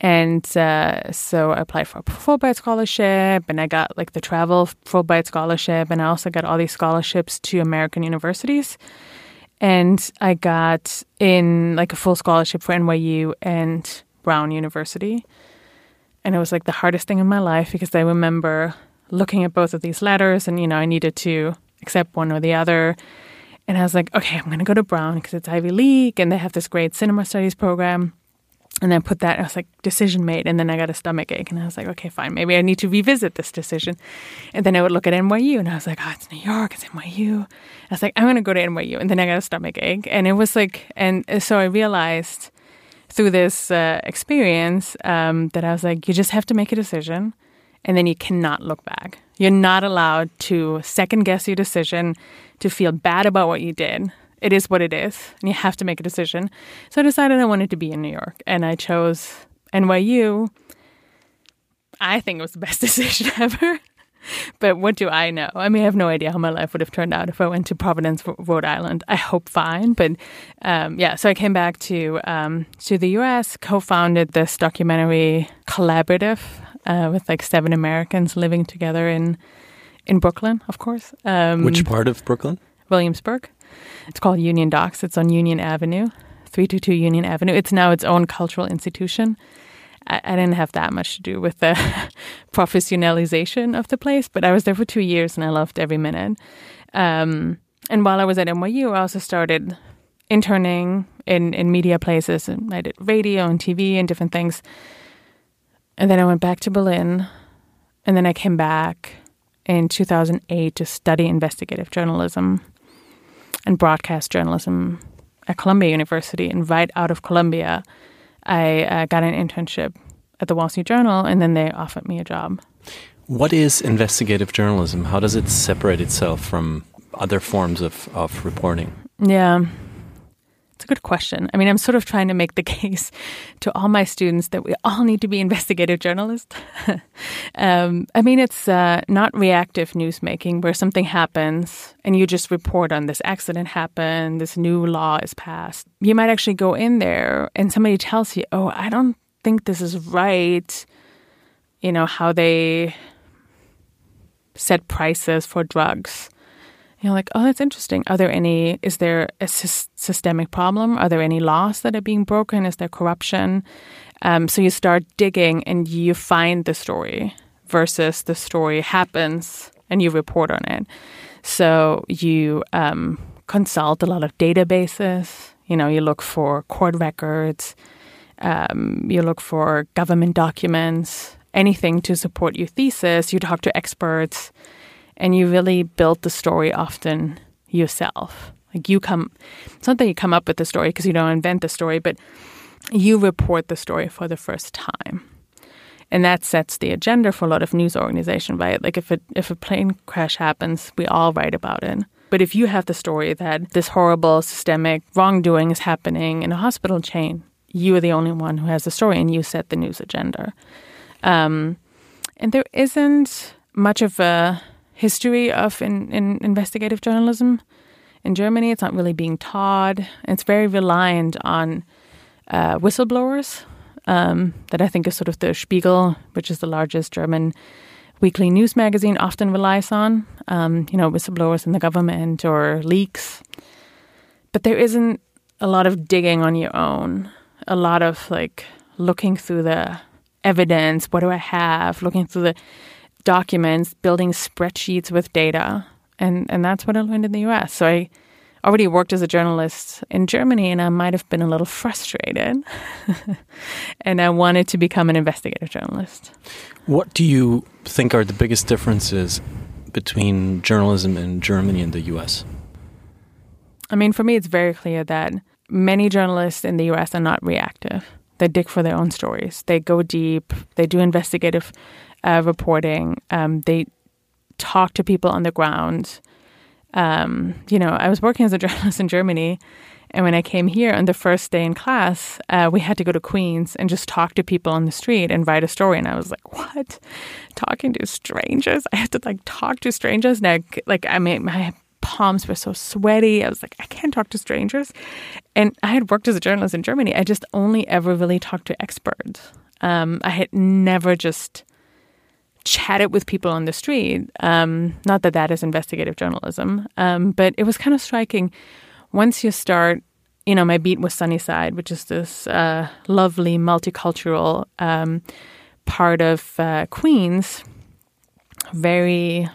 S2: And uh, so I applied for a Fulbright scholarship and I got like the travel Fulbright scholarship and I also got all these scholarships to American universities. And I got in like a full scholarship for NYU and Brown University. And it was like the hardest thing in my life because I remember looking at both of these letters and, you know, I needed to accept one or the other. And I was like, okay, I'm going to go to Brown because it's Ivy League and they have this great cinema studies program. And then put that, I was like, decision made. And then I got a stomach ache. And I was like, okay, fine. Maybe I need to revisit this decision. And then I would look at NYU and I was like, oh, it's New York, it's NYU. I was like, I'm going to go to NYU. And then I got a stomach ache. And it was like, and so I realized through this uh, experience um, that I was like, you just have to make a decision and then you cannot look back. You're not allowed to second guess your decision, to feel bad about what you did. It is what it is, and you have to make a decision. So I decided I wanted to be in New York, and I chose NYU. I think it was the best decision ever. but what do I know? I mean, I have no idea how my life would have turned out if I went to Providence, Rhode Island. I hope fine, but um, yeah. So I came back to um, to the U.S., co-founded this documentary collaborative uh, with like seven Americans living together in in Brooklyn, of course.
S1: Um, Which part of Brooklyn?
S2: Williamsburg. It's called UnionDocs. It's on Union Avenue, 322 Union Avenue. It's now its own cultural institution. I, I didn't have that much to do with the professionalization of the place, but I was there for two years and I loved every minute. Um, and while I was at NYU, I also started interning in, in media places. And I did radio and TV and different things. And then I went back to Berlin. And then I came back in 2008 to study investigative journalism and broadcast journalism at Columbia University. And right out of Columbia, I uh, got an internship at the Wall Street Journal, and then they offered me a job.
S1: What is investigative journalism? How does it separate itself from other forms of, of reporting?
S2: Yeah, it's a good question. I mean, I'm sort of trying to make the case to all my students that we all need to be investigative journalists. um, I mean, it's uh, not reactive newsmaking where something happens and you just report on this accident happened, this new law is passed. You might actually go in there and somebody tells you, oh, I don't think this is right. You know, how they set prices for drugs you're like, oh, that's interesting. Are there any, is there a sy- systemic problem? Are there any laws that are being broken? Is there corruption? Um, so you start digging and you find the story versus the story happens and you report on it. So you um, consult a lot of databases. You know, you look for court records, um, you look for government documents, anything to support your thesis. You talk to experts and you really build the story often yourself. Like you come, it's not that you come up with the story because you don't invent the story, but you report the story for the first time. And that sets the agenda for a lot of news organization, right? Like if a, if a plane crash happens, we all write about it. But if you have the story that this horrible systemic wrongdoing is happening in a hospital chain, you are the only one who has the story and you set the news agenda. Um, and there isn't much of a history of in, in investigative journalism in Germany. It's not really being taught. It's very reliant on uh, whistleblowers um, that I think is sort of the Spiegel, which is the largest German weekly news magazine, often relies on. Um, you know, whistleblowers in the government or leaks. But there isn't a lot of digging on your own. A lot of like looking through the evidence. What do I have? Looking through the documents, building spreadsheets with data. And, and that's what I learned in the US. So I already worked as a journalist in Germany and I might have been a little frustrated. and I wanted to become an investigative journalist.
S1: What do you think are the biggest differences between journalism in Germany and the US?
S2: I mean, for me, it's very clear that many journalists in the US are not reactive. They dig for their own stories. They go deep. They do investigative uh, reporting. Um, they talk to people on the ground. Um, you know, I was working as a journalist in Germany, and when I came here on the first day in class, uh, we had to go to Queens and just talk to people on the street and write a story. And I was like, "What? Talking to strangers? I had to like talk to strangers?" And I, like, I mean, my palms were so sweaty. I was like, I can't talk to strangers. And I had worked as a journalist in Germany. I just only ever really talked to experts. Um, I had never just chatted with people on the street. Um, not that that is investigative journalism, um, but it was kind of striking. Once you start, you know, my beat was Sunnyside, which is this uh, lovely multicultural um, part of uh, Queens. Very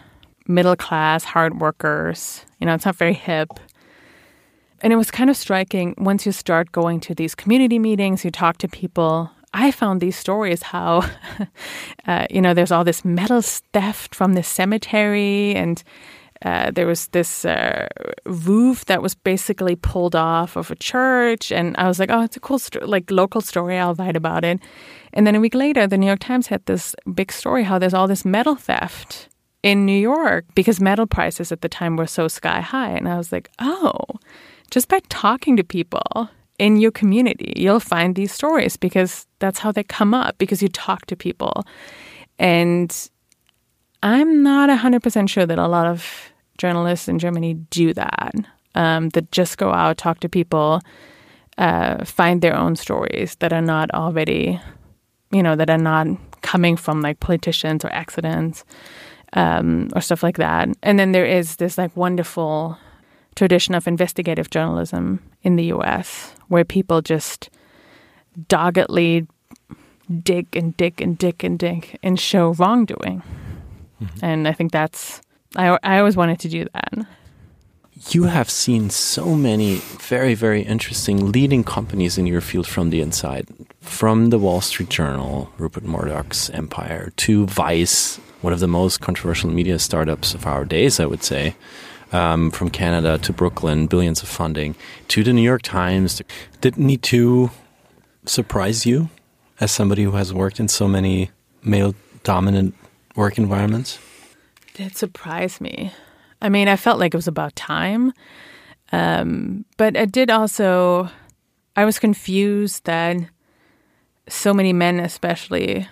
S2: middle class, hard workers. You know, it's not very hip. And it was kind of striking once you start going to these community meetings, you talk to people I found these stories how, uh, you know, there's all this metal theft from the cemetery, and uh, there was this uh, roof that was basically pulled off of a church, and I was like, oh, it's a cool, sto- like local story. I'll write about it. And then a week later, the New York Times had this big story how there's all this metal theft in New York because metal prices at the time were so sky high, and I was like, oh, just by talking to people in your community, you'll find these stories because that's how they come up because you talk to people. And I'm not 100% sure that a lot of journalists in Germany do that, um, that just go out, talk to people, uh, find their own stories that are not already, you know, that are not coming from like politicians or accidents um, or stuff like that. And then there is this like wonderful tradition of investigative journalism in the US where people just doggedly dig and dig and dig and dig and show wrongdoing. Mm-hmm. And I think that's, I, I always wanted to do that.
S1: You have seen so many very, very interesting leading companies in your field from the inside, from the Wall Street Journal, Rupert Murdoch's empire, to Vice, one of the most controversial media startups of our days, I would say, um, from Canada to Brooklyn, billions of funding, to the New York Times. Did Me Too surprise you as somebody who has worked in so many male dominant work environments?
S2: It surprised me. I mean, I felt like it was about time. Um, but it did also, I was confused that so many men, especially,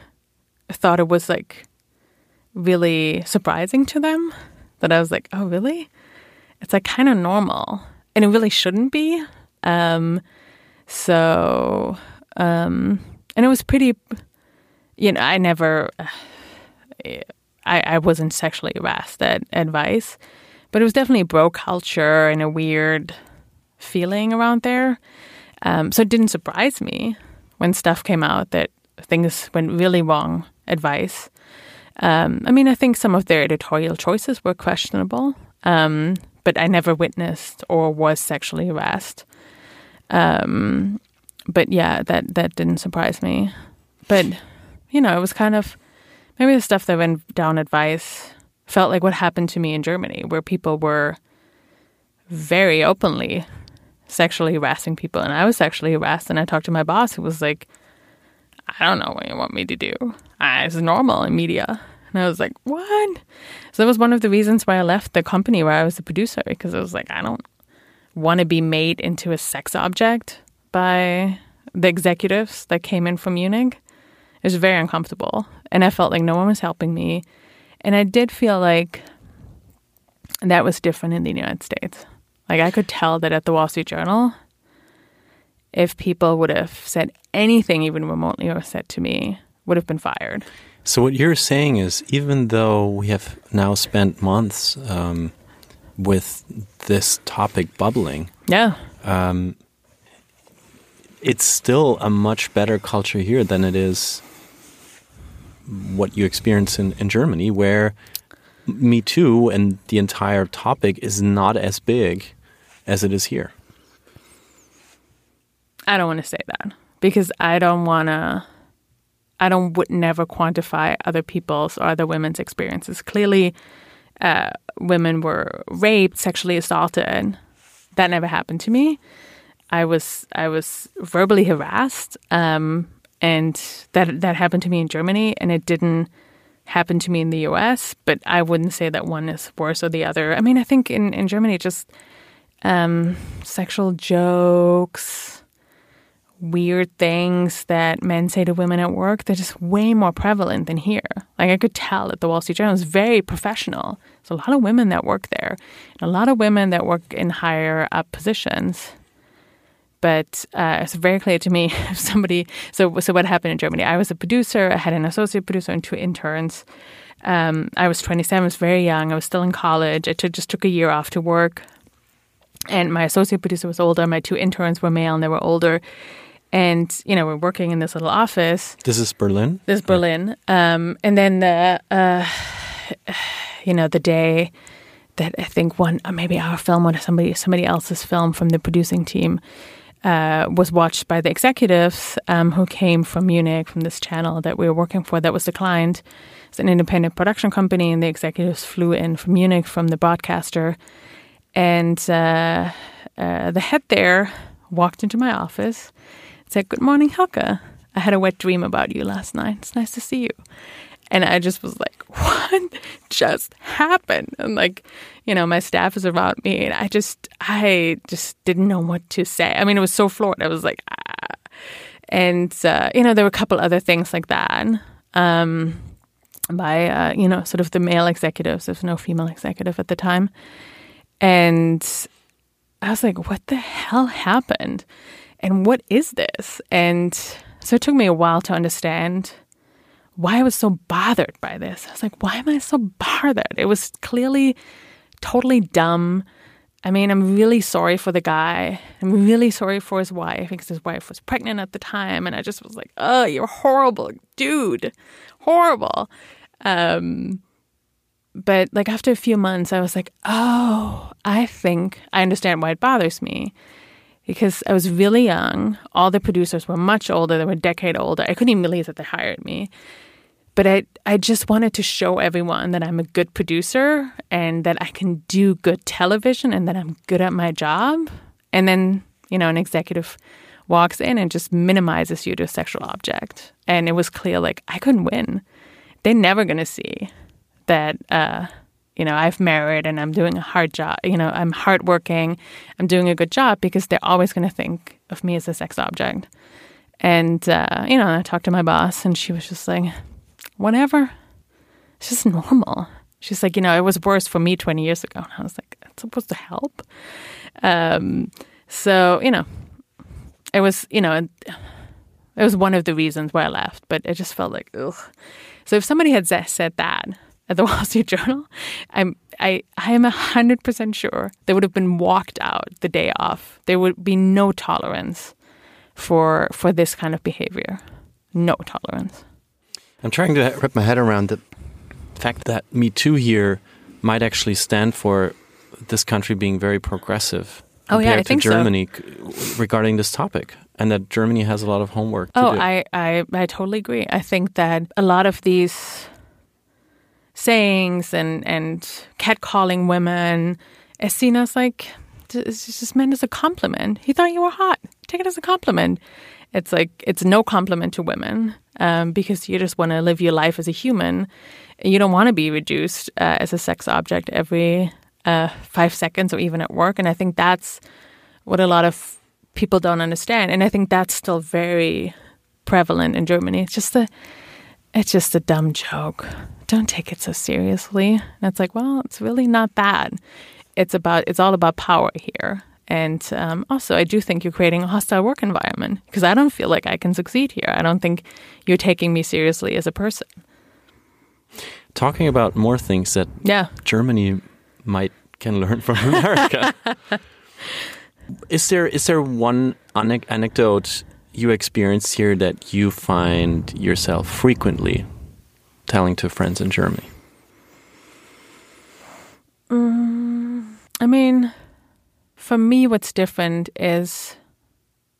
S2: thought it was like really surprising to them. That I was like, oh, really? It's like kind of normal. And it really shouldn't be. Um, so um, and it was pretty, you know, I never, I, I wasn't sexually harassed at advice, but it was definitely bro culture and a weird feeling around there. Um, so it didn't surprise me when stuff came out that things went really wrong at Vice. Um, I mean, I think some of their editorial choices were questionable, um, but I never witnessed or was sexually harassed. Um, but yeah, that that didn't surprise me. But you know, it was kind of maybe the stuff that went down at Vice felt like what happened to me in Germany, where people were very openly sexually harassing people, and I was sexually harassed. And I talked to my boss, who was like, "I don't know what you want me to do. It's normal in media." And I was like, "What?" So that was one of the reasons why I left the company where I was a producer because I was like, I don't want to be made into a sex object by the executives that came in from Munich. It was very uncomfortable. And I felt like no one was helping me. And I did feel like that was different in the United States. Like I could tell that at the Wall Street Journal, if people would have said anything even remotely or said to me, would have been fired.
S1: So what you're saying is, even though we have now spent months um, with this topic bubbling,
S2: yeah,
S1: um, it's still a much better culture here than it is what you experience in, in Germany, where Me Too and the entire topic is not as big as it is here.
S2: I don't want to say that because I don't want to. I don't would never quantify other people's or other women's experiences. Clearly, uh, women were raped, sexually assaulted. That never happened to me. I was I was verbally harassed, um, and that that happened to me in Germany, and it didn't happen to me in the U.S. But I wouldn't say that one is worse or the other. I mean, I think in in Germany, just um, sexual jokes, weird things that men say to women at work, they're just way more prevalent than here. Like I could tell that the Wall Street Journal is very professional. There's a lot of women that work there, and a lot of women that work in higher up positions but uh, it's very clear to me if somebody. So, so what happened in Germany? I was a producer. I had an associate producer and two interns. Um, I was 27. I was very young. I was still in college. I took, just took a year off to work, and my associate producer was older. My two interns were male, and they were older. And you know, we're working in this little office.
S1: This is Berlin.
S2: This is Berlin. Um, and then the, uh, you know, the day that I think one maybe our film or somebody somebody else's film from the producing team uh, was watched by the executives um, who came from Munich, from this channel that we were working for that was declined. It's an independent production company, and the executives flew in from Munich from the broadcaster. And uh, uh, the head there walked into my office said, Good morning, Hilke. I had a wet dream about you last night. It's nice to see you. And I just was like, what just happened? And like, you know, my staff is around me and I just, I just didn't know what to say. I mean, it was so floored. I was like, ah. And, uh, you know, there were a couple other things like that um, by, uh, you know, sort of the male executives. There's no female executive at the time. And I was like, what the hell happened? And what is this? And so it took me a while to understand why I was so bothered by this. I was like, why am I so bothered? It was clearly totally dumb. I mean, I'm really sorry for the guy. I'm really sorry for his wife because his wife was pregnant at the time. And I just was like, oh, you're horrible, dude. Horrible. Um, but like after a few months, I was like, oh, I think I understand why it bothers me. Because I was really young. All the producers were much older. They were a decade older. I couldn't even believe that they hired me but I, I just wanted to show everyone that I'm a good producer and that I can do good television and that I'm good at my job. And then, you know, an executive walks in and just minimizes you to a sexual object. And it was clear, like, I couldn't win. They're never going to see that, uh, you know, I've married and I'm doing a hard job. You know, I'm hardworking, I'm doing a good job because they're always going to think of me as a sex object. And, uh, you know, I talked to my boss and she was just like, whatever. It's just normal. She's like, you know, it was worse for me 20 years ago. And I was like, it's supposed to help. Um, so, you know, it was, you know, it was one of the reasons why I left, but it just felt like, ugh. So if somebody had said that at the Wall Street Journal, I'm, I, I am 100% sure they would have been walked out the day off. There would be no tolerance for, for this kind of behavior. No tolerance.
S1: I'm trying to wrap my head around the fact that Me Too here might actually stand for this country being very progressive
S2: oh, yeah, I
S1: to Germany so. regarding this topic, and that Germany has a lot of homework.
S2: oh, I, I I totally agree. I think that a lot of these sayings and and catcalling women is seen as like it's just meant as a compliment. He thought you were hot. Take it as a compliment. It's like it's no compliment to women um, because you just want to live your life as a human. You don't want to be reduced uh, as a sex object every uh, five seconds or even at work. And I think that's what a lot of people don't understand. And I think that's still very prevalent in Germany. It's just a it's just a dumb joke. Don't take it so seriously. And it's like, well, it's really not that. It's about it's all about power here. And um, also, I do think you're creating a hostile work environment because I don't feel like I can succeed here. I don't think you're taking me seriously as a person.
S1: Talking about more things that
S2: yeah.
S1: Germany might can learn from America. is there is there one anecdote you experience here that you find yourself frequently telling to friends in Germany?
S2: Mm, I mean, for me, what's different is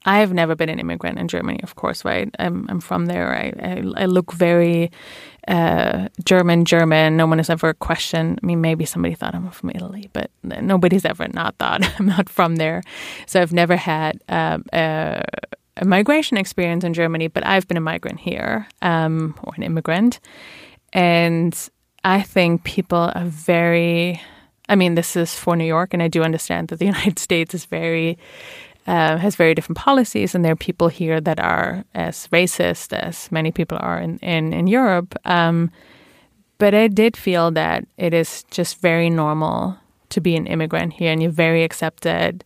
S2: I've never been an immigrant in Germany, of course, right? I'm, I'm from there. I, I, I look very uh, German, German. No one has ever questioned. I mean, maybe somebody thought I'm from Italy, but nobody's ever not thought I'm not from there. So I've never had um, a, a, migration experience in Germany, but I've been a migrant here um, or an immigrant. And I think people are very I mean, this is for New York, and I do understand that the United States is very uh, has very different policies, and there are people here that are as racist as many people are in in, in Europe. Um, but I did feel that it is just very normal to be an immigrant here, and you're very accepted.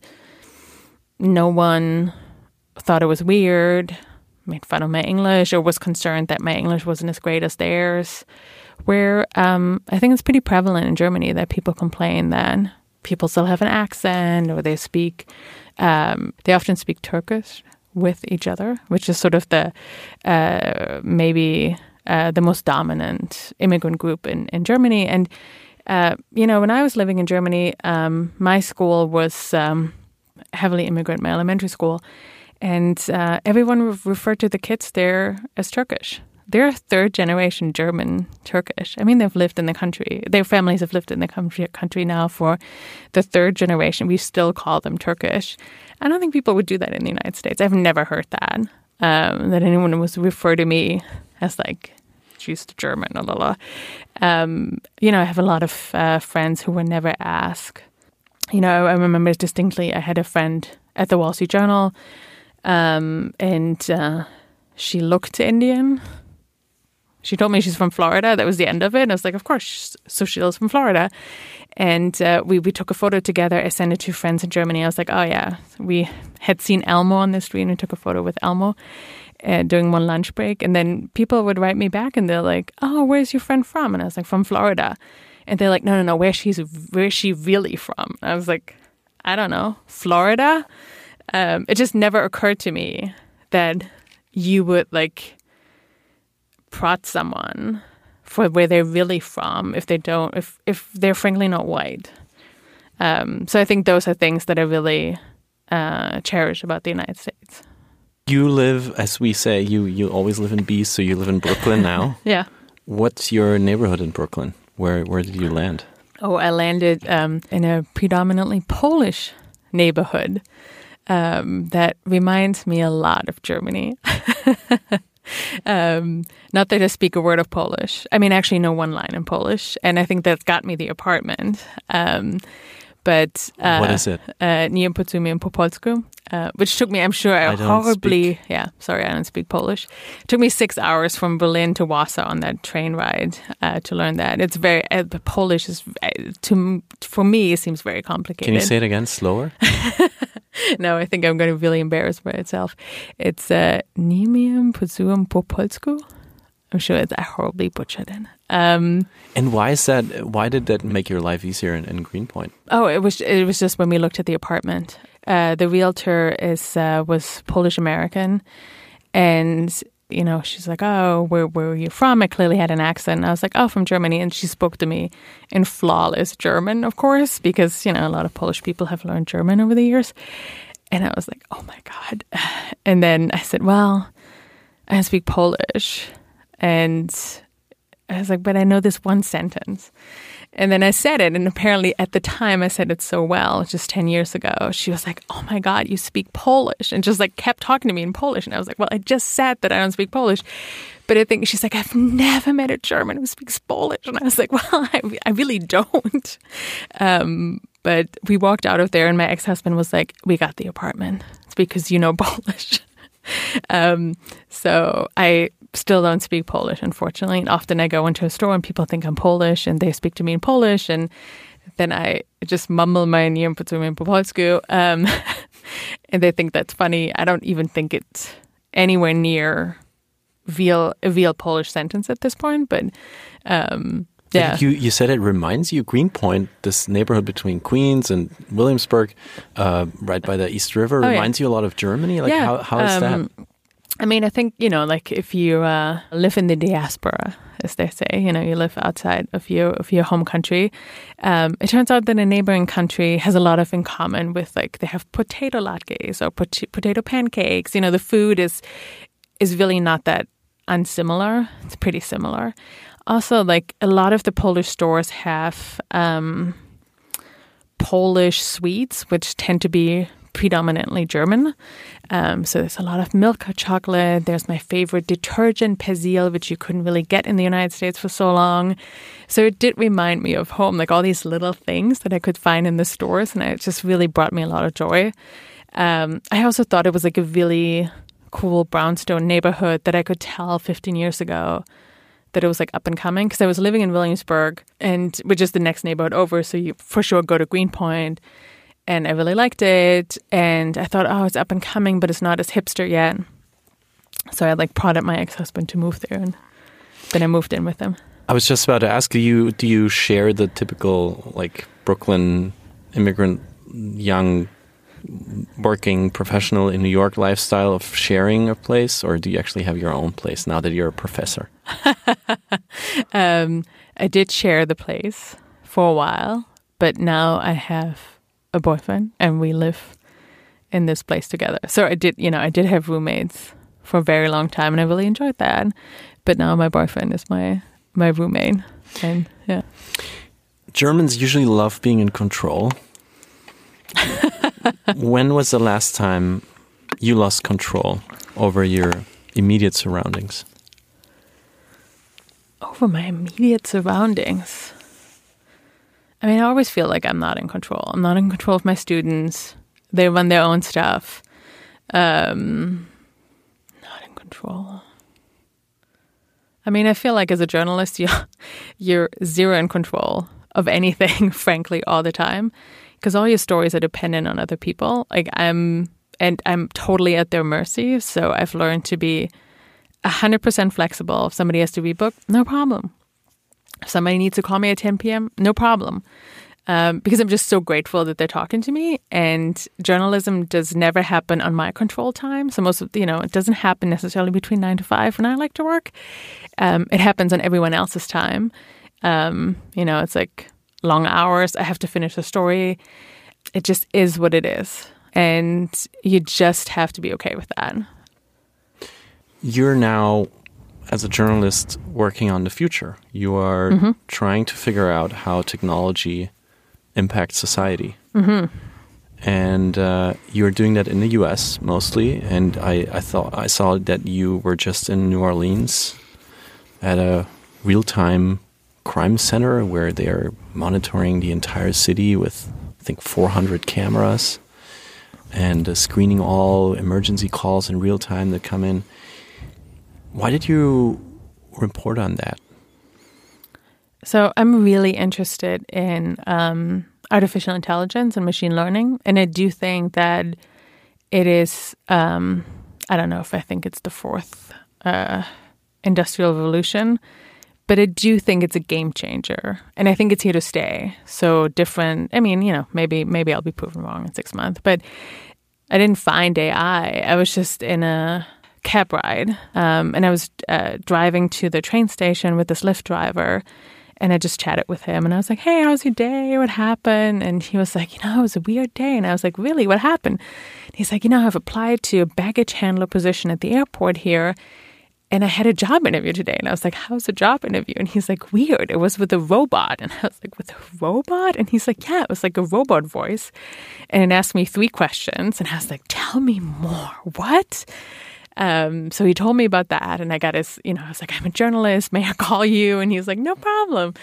S2: No one thought it was weird, made fun of my English, or was concerned that my English wasn't as great as theirs where um, I think it's pretty prevalent in Germany that people complain that people still have an accent or they speak, um, they often speak Turkish with each other, which is sort of the uh, maybe uh, the most dominant immigrant group in, in Germany. And, uh, you know, when I was living in Germany, um, my school was um, heavily immigrant, my elementary school. And uh, everyone referred to the kids there as Turkish they're third generation German Turkish. I mean, they've lived in the country. Their families have lived in the country, country now for the third generation. We still call them Turkish. I don't think people would do that in the United States. I've never heard that um, that anyone was refer to me as like just German or la la. Um, you know, I have a lot of uh, friends who were never asked. You know, I remember distinctly. I had a friend at the Wall Street Journal, um, and uh, she looked Indian she told me she's from Florida. That was the end of it. And I was like, of course. So she lives from Florida. And uh, we, we took a photo together. I sent it to friends in Germany. I was like, oh, yeah. We had seen Elmo on the street and we took a photo with Elmo uh, during one lunch break. And then people would write me back and they're like, oh, where's your friend from? And I was like, from Florida. And they're like, no, no, no, where's she's where's she really from? And I was like, I don't know, Florida. Um, it just never occurred to me that you would like prod someone for where they're really from if they don't if if they're frankly not white. Um, so I think those are things that I really uh, cherish about the United States.
S1: You live, as we say, you you always live in Bees, so you live in Brooklyn now.
S2: yeah.
S1: What's your neighborhood in Brooklyn? Where where did you land?
S2: Oh, I landed um, in a predominantly Polish neighborhood um, that reminds me a lot of Germany. um, not that I speak a word of Polish. I mean, actually, know one line in Polish, and I think that's got me the apartment. Um, but uh,
S1: what is it?
S2: Uh, Nie porozumiem po polsku, uh, which took me, I'm sure, I, horribly,
S1: speak.
S2: yeah, sorry, I don't speak Polish. It took me six hours from Berlin to Warsaw on that train ride uh, to learn that. It's very, uh, the Polish is, uh, to for me, it seems very complicated.
S1: Can you say it again slower?
S2: no, I think I'm going to really embarrass myself. It's uh, Nimium Pozuum po polsku. I'm sure it's I horribly butchered it. Um,
S1: And why is that? Why did that make your life easier in, in Greenpoint?
S2: oh, it was it was just when we looked at the apartment. Uh, the realtor is uh, was Polish American, and you know she's like, "Oh, where where are you from?" I clearly had an accent. I was like, "Oh, from Germany," and she spoke to me in flawless German, of course, because you know a lot of Polish people have learned German over the years. And I was like, "Oh my god!" And then I said, "Well, I speak Polish," and I was like, "But I know this one sentence." And then I said it, and apparently at the time I said it so well, just 10 years ago. She was like, Oh my God, you speak Polish, and just like kept talking to me in Polish. And I was like, Well, I just said that I don't speak Polish. But I think she's like, I've never met a German who speaks Polish. And I was like, Well, I, I really don't. Um, but we walked out of there, and my ex husband was like, We got the apartment. It's because you know Polish. Um, so I still don't speak Polish, unfortunately. And often I go into a store and people think I'm Polish and they speak to me in Polish and then I just mumble my nie porozumiem po polsku. Um, and they think that's funny. I don't even think it's anywhere near real, a real Polish sentence at this point, but um, yeah.
S1: You you said it reminds you Greenpoint, this neighborhood between Queens and Williamsburg, uh, right by the East River,
S2: Oh, yeah.
S1: reminds you a lot of Germany. Like how how is that?
S2: I mean, I think, you know, like if you uh, live in the diaspora, as they say, you know, you live outside of your of your home country, um, it turns out that a neighboring country has a lot of in common with like they have potato latkes or pot- potato pancakes. You know, the food is is really not that unsimilar. It's pretty similar. Also, like a lot of the Polish stores have um, Polish sweets, which tend to be predominantly German. Um, so there's a lot of milk chocolate. There's my favorite detergent, Persil, which you couldn't really get in the United States for so long. So it did remind me of home, like all these little things that I could find in the stores, and it just really brought me a lot of joy. Um, I also thought it was like a really cool brownstone neighborhood that I could tell 15 years ago that it was like up and coming because I was living in Williamsburg and which is the next neighborhood over. So you for sure go to Greenpoint and I really liked it. And I thought, oh, it's up and coming, but it's not as hipster yet. So I like prodded my ex husband to move there and then I moved in with him.
S1: I was just about to ask do you do you share the typical like Brooklyn immigrant young working professional in New York lifestyle of sharing a place or do you actually have your own place now that you're a professor?
S2: Um, I did share the place for a while, but now I have a boyfriend and we live in this place together. So I did, you know, I did have roommates for a very long time and I really enjoyed that. But now my boyfriend is my my roommate. And yeah.
S1: Germans usually love being in control. when was the last time you lost control over your immediate surroundings?
S2: Over my immediate surroundings. I mean, I always feel like I'm not in control. I'm not in control of my students. They run their own stuff. Um, not in control. I mean, I feel like as a journalist, you're, you're zero in control of anything, frankly, all the time, because all your stories are dependent on other people. Like I'm, and I'm totally at their mercy. So I've learned to be 100% flexible. If somebody has to rebook, no problem. If somebody needs to call me at 10 p.m., no problem. um, because I'm just so grateful that they're talking to me. And journalism does never happen on my control time. So most of you know, it doesn't happen necessarily between nine to five when I like to work. Um, it happens on everyone else's time. Um, you know, it's like long hours. I have to finish the story. It just is what it is, and you just have to be okay with that.
S1: You're now as a journalist working on the future. You are mm-hmm. trying to figure out how technology impacts society. Mm-hmm. And uh, you're doing that in the U.S. mostly. And I, I thought I saw that you were just in New Orleans at a real-time crime center where they are monitoring the entire city with, I think, 400 cameras and uh, screening all emergency calls in real time that come in. Why did you report on that?
S2: So I'm really interested in um, artificial intelligence and machine learning, and I do think that it is. Um, I don't know if I think it's the fourth uh, industrial revolution, but I do think it's a game changer, and I think it's here to stay. So different. I mean, you know, maybe maybe I'll be proven wrong in six months, but I didn't find AI. I was just in a cab ride. Um, and I was uh, driving to the train station with this Lyft driver. And I just chatted with him and I was like, hey, how was your day? What happened? And he was like, you know, it was a weird day. And I was like, really? What happened? And he's like, you know, I've applied to a baggage handler position at the airport here. And I had a job interview today. And I was like, how's the job interview? And he's like, weird. It was with a robot. And I was like, with a robot? And he's like, yeah, it was like a robot voice. And it asked me three questions. And I was like, tell me more. What? Um, so he told me about that, and I got his, you know, I was like, I'm a journalist. May I call you? And he was like, No problem.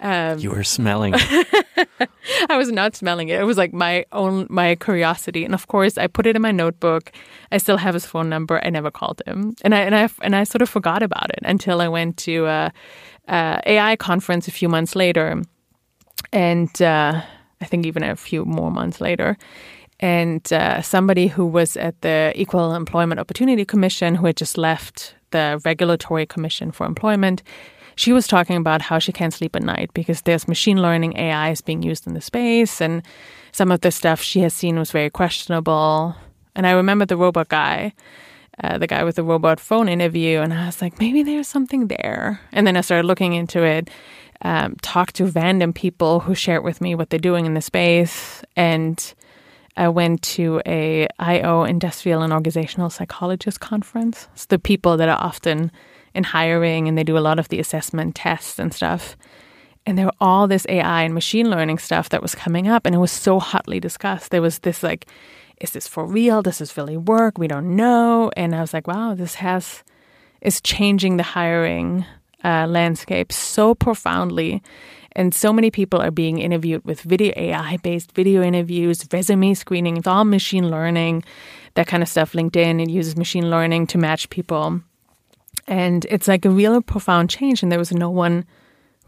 S1: Um, you were smelling.
S2: I was not smelling it. It was like my own my curiosity, and of course, I put it in my notebook. I still have his phone number. I never called him, and I and I and I sort of forgot about it until I went to a, a AI conference a few months later, and uh, I think even a few more months later and uh, somebody who was at the Equal Employment Opportunity Commission, who had just left the Regulatory Commission for Employment, she was talking about how she can't sleep at night because there's machine learning AI is being used in the space, and some of the stuff she has seen was very questionable. And I remember the robot guy. Uh, the guy with the robot phone interview, and I was like, maybe there's something there. And then I started looking into it, um, talked to random people who shared with me what they're doing in the space, and I went to a IO industrial and organizational psychologist conference. It's the people that are often in hiring and they do a lot of the assessment tests and stuff. And there were all this AI and machine learning stuff that was coming up and it was so hotly discussed. There was this like, is this for real? Does this really work? We don't know. And I was like, wow, this has is changing the hiring uh, landscape so profoundly. And so many people are being interviewed with video AI based video interviews, resume screening, it's all machine learning, that kind of stuff. LinkedIn, it uses machine learning to match people. And it's like a real profound change. And there was no one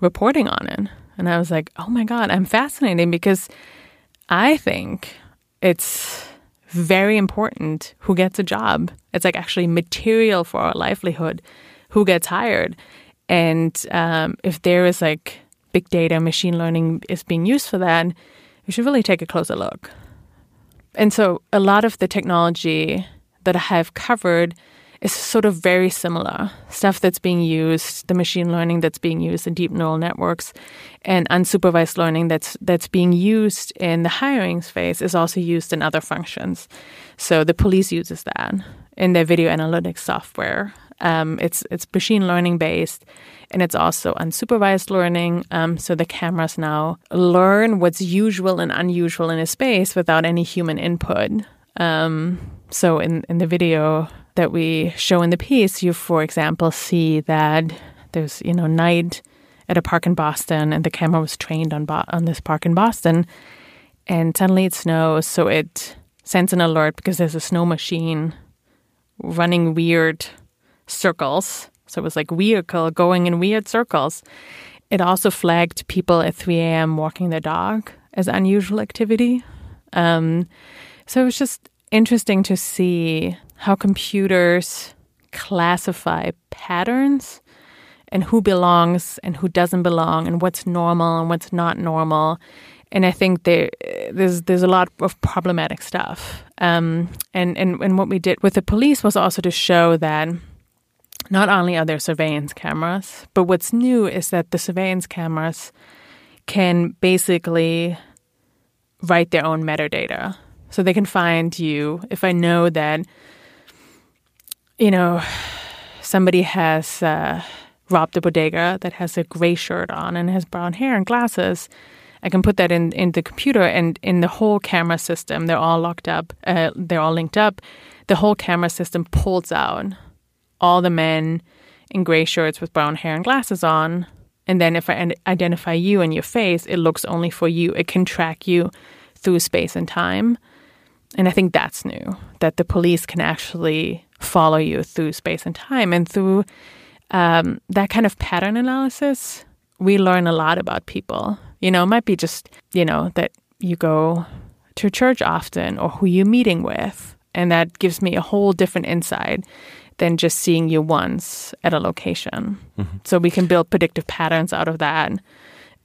S2: reporting on it. And I was like, oh my God, I'm fascinated because I think it's very important who gets a job. It's like actually material for our livelihood, who gets hired. And um, if there is like big data, machine learning is being used for that, we should really take a closer look. And so a lot of the technology that I have covered is sort of very similar. Stuff that's being used, the machine learning that's being used in deep neural networks, and unsupervised learning that's that's being used in the hiring space is also used in other functions. So the police uses that in their video analytics software. Um, it's it's machine learning based, and it's also unsupervised learning. Um, so the cameras now learn what's usual and unusual in a space without any human input. Um, so in in the video that we show in the piece, you for example see that there's you know night at a park in Boston, and the camera was trained on Bo- on this park in Boston, and suddenly it snows, so it sends an alert because there's a snow machine running weird circles. So it was like vehicle going in weird circles. It also flagged people at 3 a.m. walking their dog as unusual activity. Um, so it was just interesting to see how computers classify patterns and who belongs and who doesn't belong and what's normal and what's not normal and I think there there's there's a lot of problematic stuff. Um, and and and what we did with the police was also to show that not only are there surveillance cameras, but what's new is that the surveillance cameras can basically write their own metadata. So they can find you. If I know that, you know, somebody has uh, robbed a bodega that has a gray shirt on and has brown hair and glasses, I can put that in, in the computer and in the whole camera system, they're all locked up, uh, they're all linked up. The whole camera system pulls out all the men in gray shirts with brown hair and glasses on. And then if I identify you and your face, it looks only for you. It can track you through space and time. And I think that's new, that the police can actually follow you through space and time. And through um, that kind of pattern analysis, we learn a lot about people. You know, it might be just, you know, that you go to church often or who you're meeting with. And that gives me a whole different insight than just seeing you once at a location. Mm-hmm. So we can build predictive patterns out of that.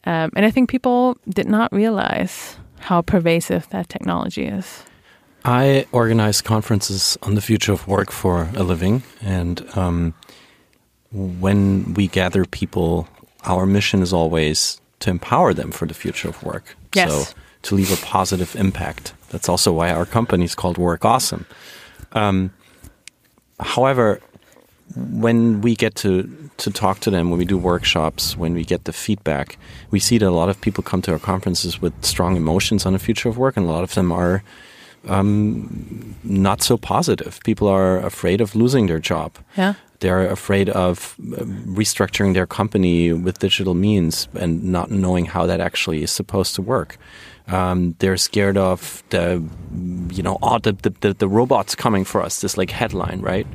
S2: Um, and I think people did not realize how pervasive that technology is.
S1: I organize conferences on the future of work for a living. And um, when we gather people, our mission is always to empower them for the future of work.
S2: Yes.
S1: So to leave a positive impact. That's also why our company is called Work Awesome. Um, however, when we get to to talk to them, when we do workshops, when we get the feedback, we see that a lot of people come to our conferences with strong emotions on the future of work, and a lot of them are um, not so positive. People are afraid of losing their job.
S2: Yeah.
S1: They're afraid of uh, restructuring their company with digital means and not knowing how that actually is supposed to work. Um, they're scared of the, you know, oh, the, the, the robots coming for us, this like headline, right?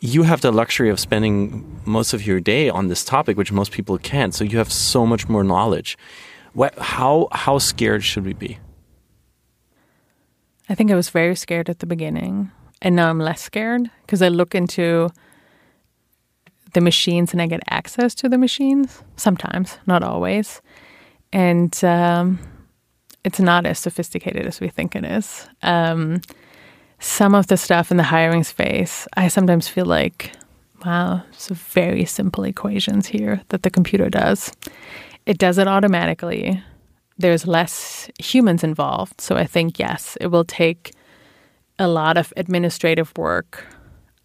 S1: You have the luxury of spending most of your day on this topic, which most people can't. So you have so much more knowledge. What, how, how scared should we be?
S2: I think I was very scared at the beginning, and now I'm less scared because I look into the machines and I get access to the machines sometimes, not always and um, it's not as sophisticated as we think it is. Um, some of the stuff in the hiring space, I sometimes feel like, wow, it's very simple equations here that the computer does. It does it automatically. There's less humans involved. So I think, yes, it will take a lot of administrative work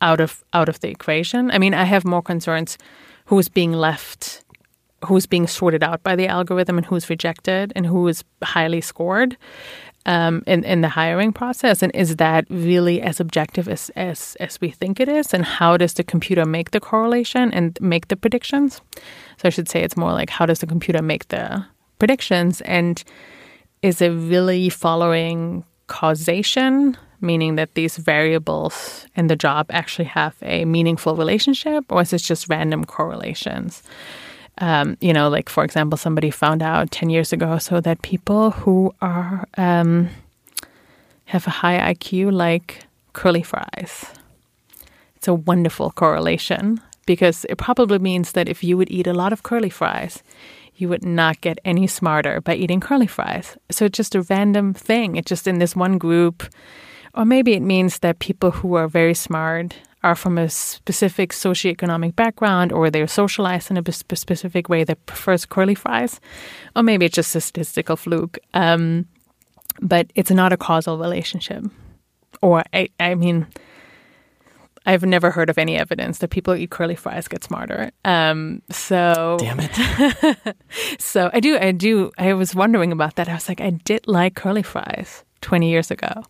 S2: out of out of the equation. I mean, I have more concerns who's being left who's being sorted out by the algorithm and who's rejected and who is highly scored um, in, in the hiring process? And is that really as objective as, as, as we think it is? And how does the computer make the correlation and make the predictions? So I should say it's more like how does the computer make the predictions? And is it really following causation? Meaning that these variables in the job actually have a meaningful relationship, or is it just random correlations? Um, you know, like for example, somebody found out 10 years ago so that people who are um, have a high IQ like curly fries. It's a wonderful correlation because it probably means that if you would eat a lot of curly fries, you would not get any smarter by eating curly fries. So it's just a random thing. It's just in this one group. Or maybe it means that people who are very smart are from a specific socioeconomic background or they're socialized in a specific way that prefers curly fries, or maybe it's just a statistical fluke. Um, but it's not a causal relationship. Or, I, I mean, I've never heard of any evidence that people who eat curly fries get smarter. Um, so
S1: damn it.
S2: so I do, I do. I was wondering about that. I was like, I did like curly fries, 20 years ago.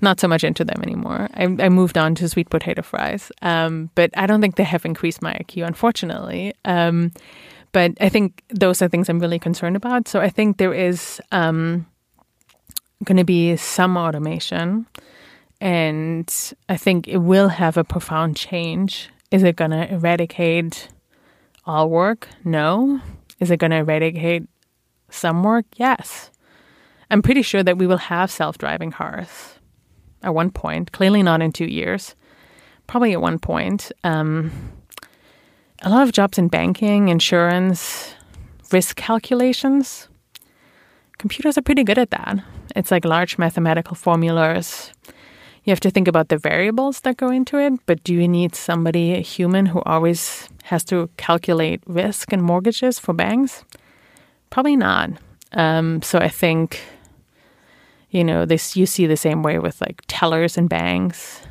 S2: Not so much into them anymore. I, I moved on to sweet potato fries, um, but I don't think they have increased my IQ, unfortunately. Um, but I think those are things I'm really concerned about. So I think there is um, going to be some automation, and I think it will have a profound change. Is it going to eradicate all work? No. Is it going to eradicate some work? Yes. I'm pretty sure that we will have self driving cars at one point, clearly not in two years, probably at one point. Um, a lot of jobs in banking, insurance, risk calculations. computers are pretty good at that. It's like large mathematical formulas. You have to think about the variables that go into it, but do you need somebody, a human, who always has to calculate risk and mortgages for banks? Probably not. Um, so I think, you know, this you see the same way with like tellers and banks.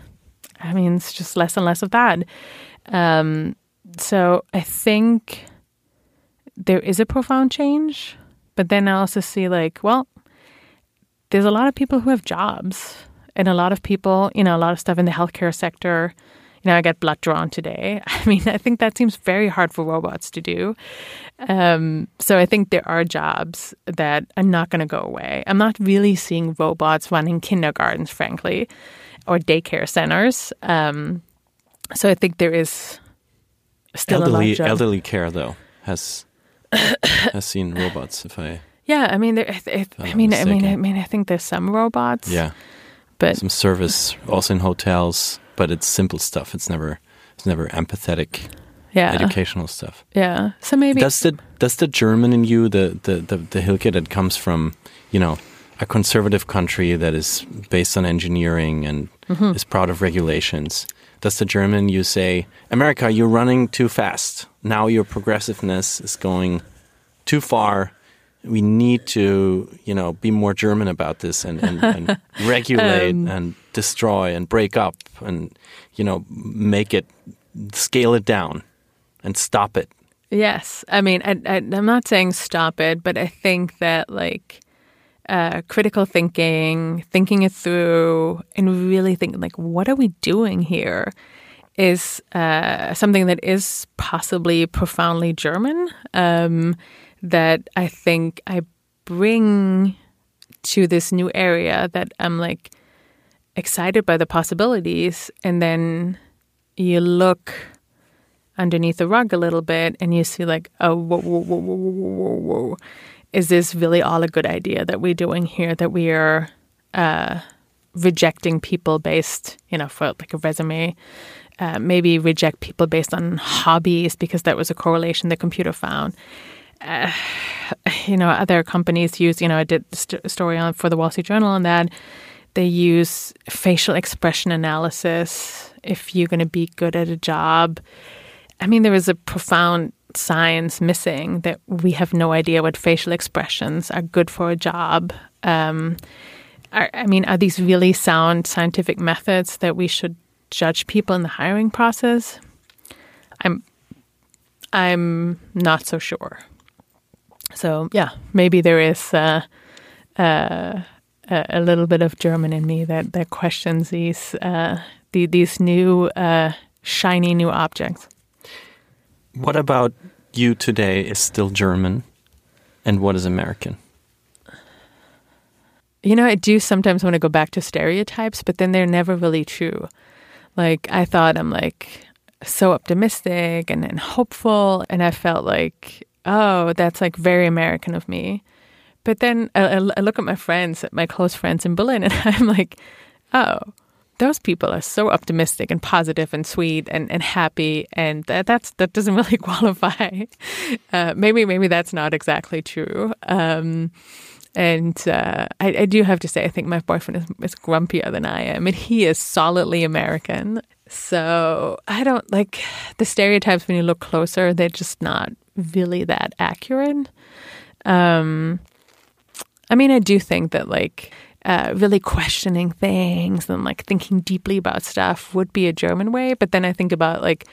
S2: I mean, it's just less and less of that. Um, so I think there is a profound change, but then I also see like, well, there's a lot of people who have jobs and a lot of people, you know, a lot of stuff in the healthcare sector. Know, I get blood drawn today. I mean, I think that seems very hard for robots to do. Um, so I think there are jobs that are not going to go away. I'm not really seeing robots running kindergartens, frankly, or daycare centers. Um, so I think there is still
S1: elderly,
S2: a lot of
S1: elderly care though has has seen robots. If I
S2: yeah, I mean, there, if, if, I mean, I mean, I mean, I think there's some robots.
S1: yeah,
S2: but
S1: some service also in hotels, but it's simple stuff. It's never it's never empathetic
S2: yeah,
S1: educational stuff.
S2: yeah. So maybe
S1: Does the does the German in you, the the the, the Hilke that comes from, you know, a conservative country that is based on engineering and
S2: Mm-hmm.
S1: is proud of regulations? Does the German you say, America, you're running too fast. Now your progressiveness is going too far. We need to, you know, be more German about this and, and, and regulate
S2: Um,
S1: and destroy and break up and, you know, make it, scale it down and stop it.
S2: Yes, I mean, I, I, I'm not saying stop it, but I think that like uh, critical thinking, thinking it through, and really thinking like, what are we doing here, is uh, something that is possibly profoundly German. Um, that I think I bring to this new area that I'm like excited by the possibilities, and then you look underneath the rug a little bit and you see like oh whoa whoa whoa whoa whoa whoa whoa is this really all a good idea that we're doing here that we are uh, rejecting people based you know for like a resume? Uh, maybe reject people based on hobbies because that was a correlation the computer found uh, you know other companies use you know i did a st- story on for the wall street journal on that they use facial expression analysis if you're going to be good at a job I mean, there is a profound science missing that we have no idea what facial expressions are good for a job. Um, are, I mean, are these really sound scientific methods that we should judge people in the hiring process? I'm, I'm not so sure. So yeah, maybe there is uh, uh, a, little bit of German in me that that questions these uh, the, these new uh, shiny new objects.
S1: What about you today is still German and what is American?
S2: You know, I do sometimes want to go back to stereotypes, but then they're never really true. Like, I thought I'm like so optimistic and, and hopeful, and I felt like, oh, that's like very American of me. But then I, I look at my friends, my close friends in Berlin, and I'm like, oh, those people are so optimistic and positive and sweet and, and happy, and that that's that doesn't really qualify. Uh, maybe maybe that's not exactly true. Um, and uh, I, I do have to say, I think my boyfriend is, is grumpier than I am, and he is solidly American. So I don't like the stereotypes when you look closer; they're just not really that accurate. Um, I mean, I do think that like uh, really questioning things and like thinking deeply about stuff would be a German way. But then I think about like,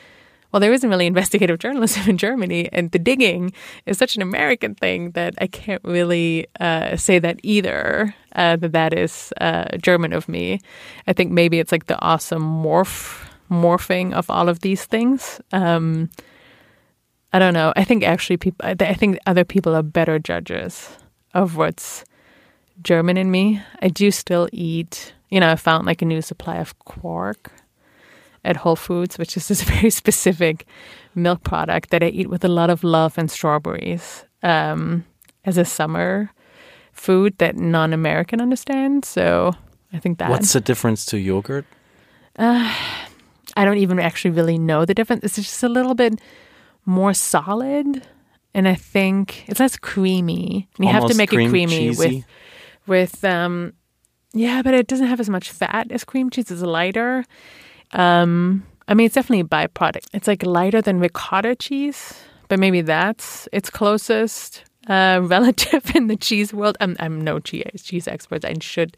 S2: well, there isn't really investigative journalism in Germany, and the digging is such an American thing that I can't really uh, say that either. Uh, that that is uh, German of me. I think maybe it's like the awesome morph morphing of all of these things. Um, I don't know. I think actually people. I think other people are better judges of what's German in me. I do still eat. You know, I found like a new supply of quark at Whole Foods, which is this very specific milk product that I eat with a lot of love and strawberries um, as a summer food that non-American understand. So I think that
S1: What's the difference to yogurt?
S2: I don't even actually really know the difference. It's just a little bit more solid and I think it's less creamy. You have to make
S1: cream
S2: it creamy
S1: cheesy.
S2: with with um yeah, but it doesn't have as much fat as cream cheese. It's lighter. Um, I mean, it's definitely a byproduct. It's like lighter than ricotta cheese, but maybe that's its closest uh, relative in the cheese world. I'm, I'm no cheese cheese expert. I should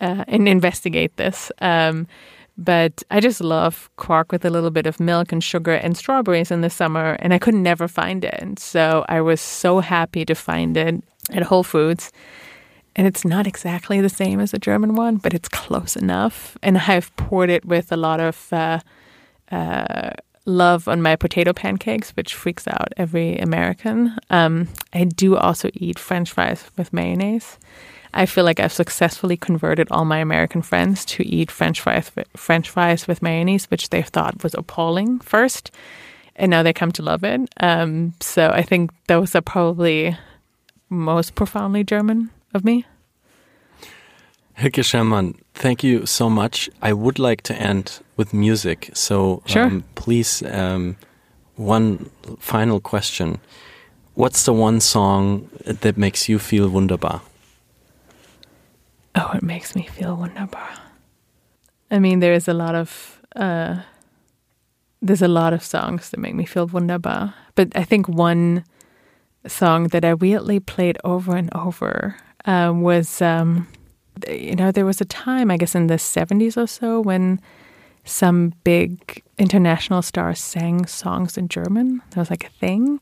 S2: uh, and investigate this. Um, but I just love quark with a little bit of milk and sugar and strawberries in the summer, and I could never find it. And so I was so happy to find it at Whole Foods. And it's not exactly the same as the German one, but it's close enough. And I've poured it with a lot of uh, uh, love on my potato pancakes, which freaks out every American. Um, I do also eat French fries with mayonnaise. I feel like I've successfully converted all my American friends to eat French fries, French fries with mayonnaise, which they thought was appalling first, and now they come to love it. Um, so I think those are probably most profoundly German of me.
S1: Hilke Schellmann, thank you so much. I would like to end with music. So
S2: Sure.
S1: um, please, um, one final question. What's the one song that makes you feel wunderbar?
S2: It makes me feel wunderbar. I mean, there is a lot of uh, there's a lot of songs that make me feel wunderbar, but I think one song that I weirdly played over and over uh, was, um, you know, there was a time, I guess, in the '70s or so when some big international stars sang songs in German. That was like a thing.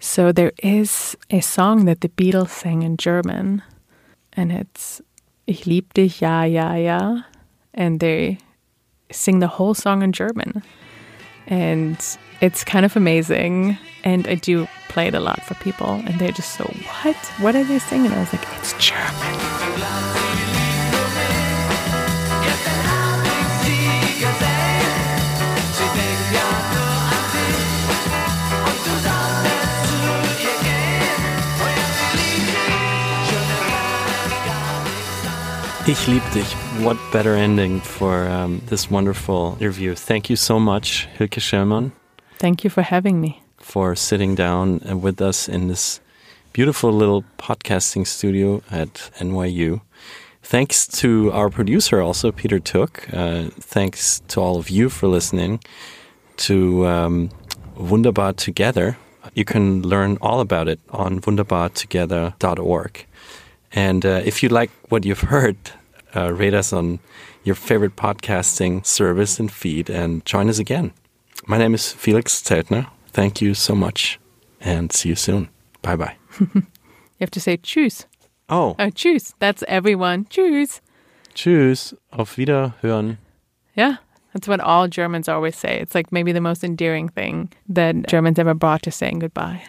S2: So there is a song that the Beatles sang in German, and it's Ich lieb dich, ja, ja, ja. And they sing the whole song in German. And it's kind of amazing. And I do play it a lot for people. And they're just so, what? What are they singing? And I was like, it's German.
S1: Ich lieb dich. What better ending for um, this wonderful interview? Thank you so much, Hilke Schellmann,
S2: Thank you for having me.
S1: for sitting down uh, with us in this beautiful little podcasting studio at NYU. Thanks to our producer, also Peter Took. Uh, thanks to all of you for listening to um, Wunderbar Together. You can learn all about it on wunderbartogether.org. And uh, if you like what you've heard, uh, rate us on your favorite podcasting service and feed and join us again. My name is Felix Zeltner. Thank you so much and see you soon. Bye bye.
S2: You have to say tschüss.
S1: Oh,
S2: Oh, tschüss. That's everyone. Tschüss.
S1: tschüss. Auf Wiederhören.
S2: Yeah. That's what all Germans always say. It's like maybe the most endearing thing that Germans ever brought to saying goodbye.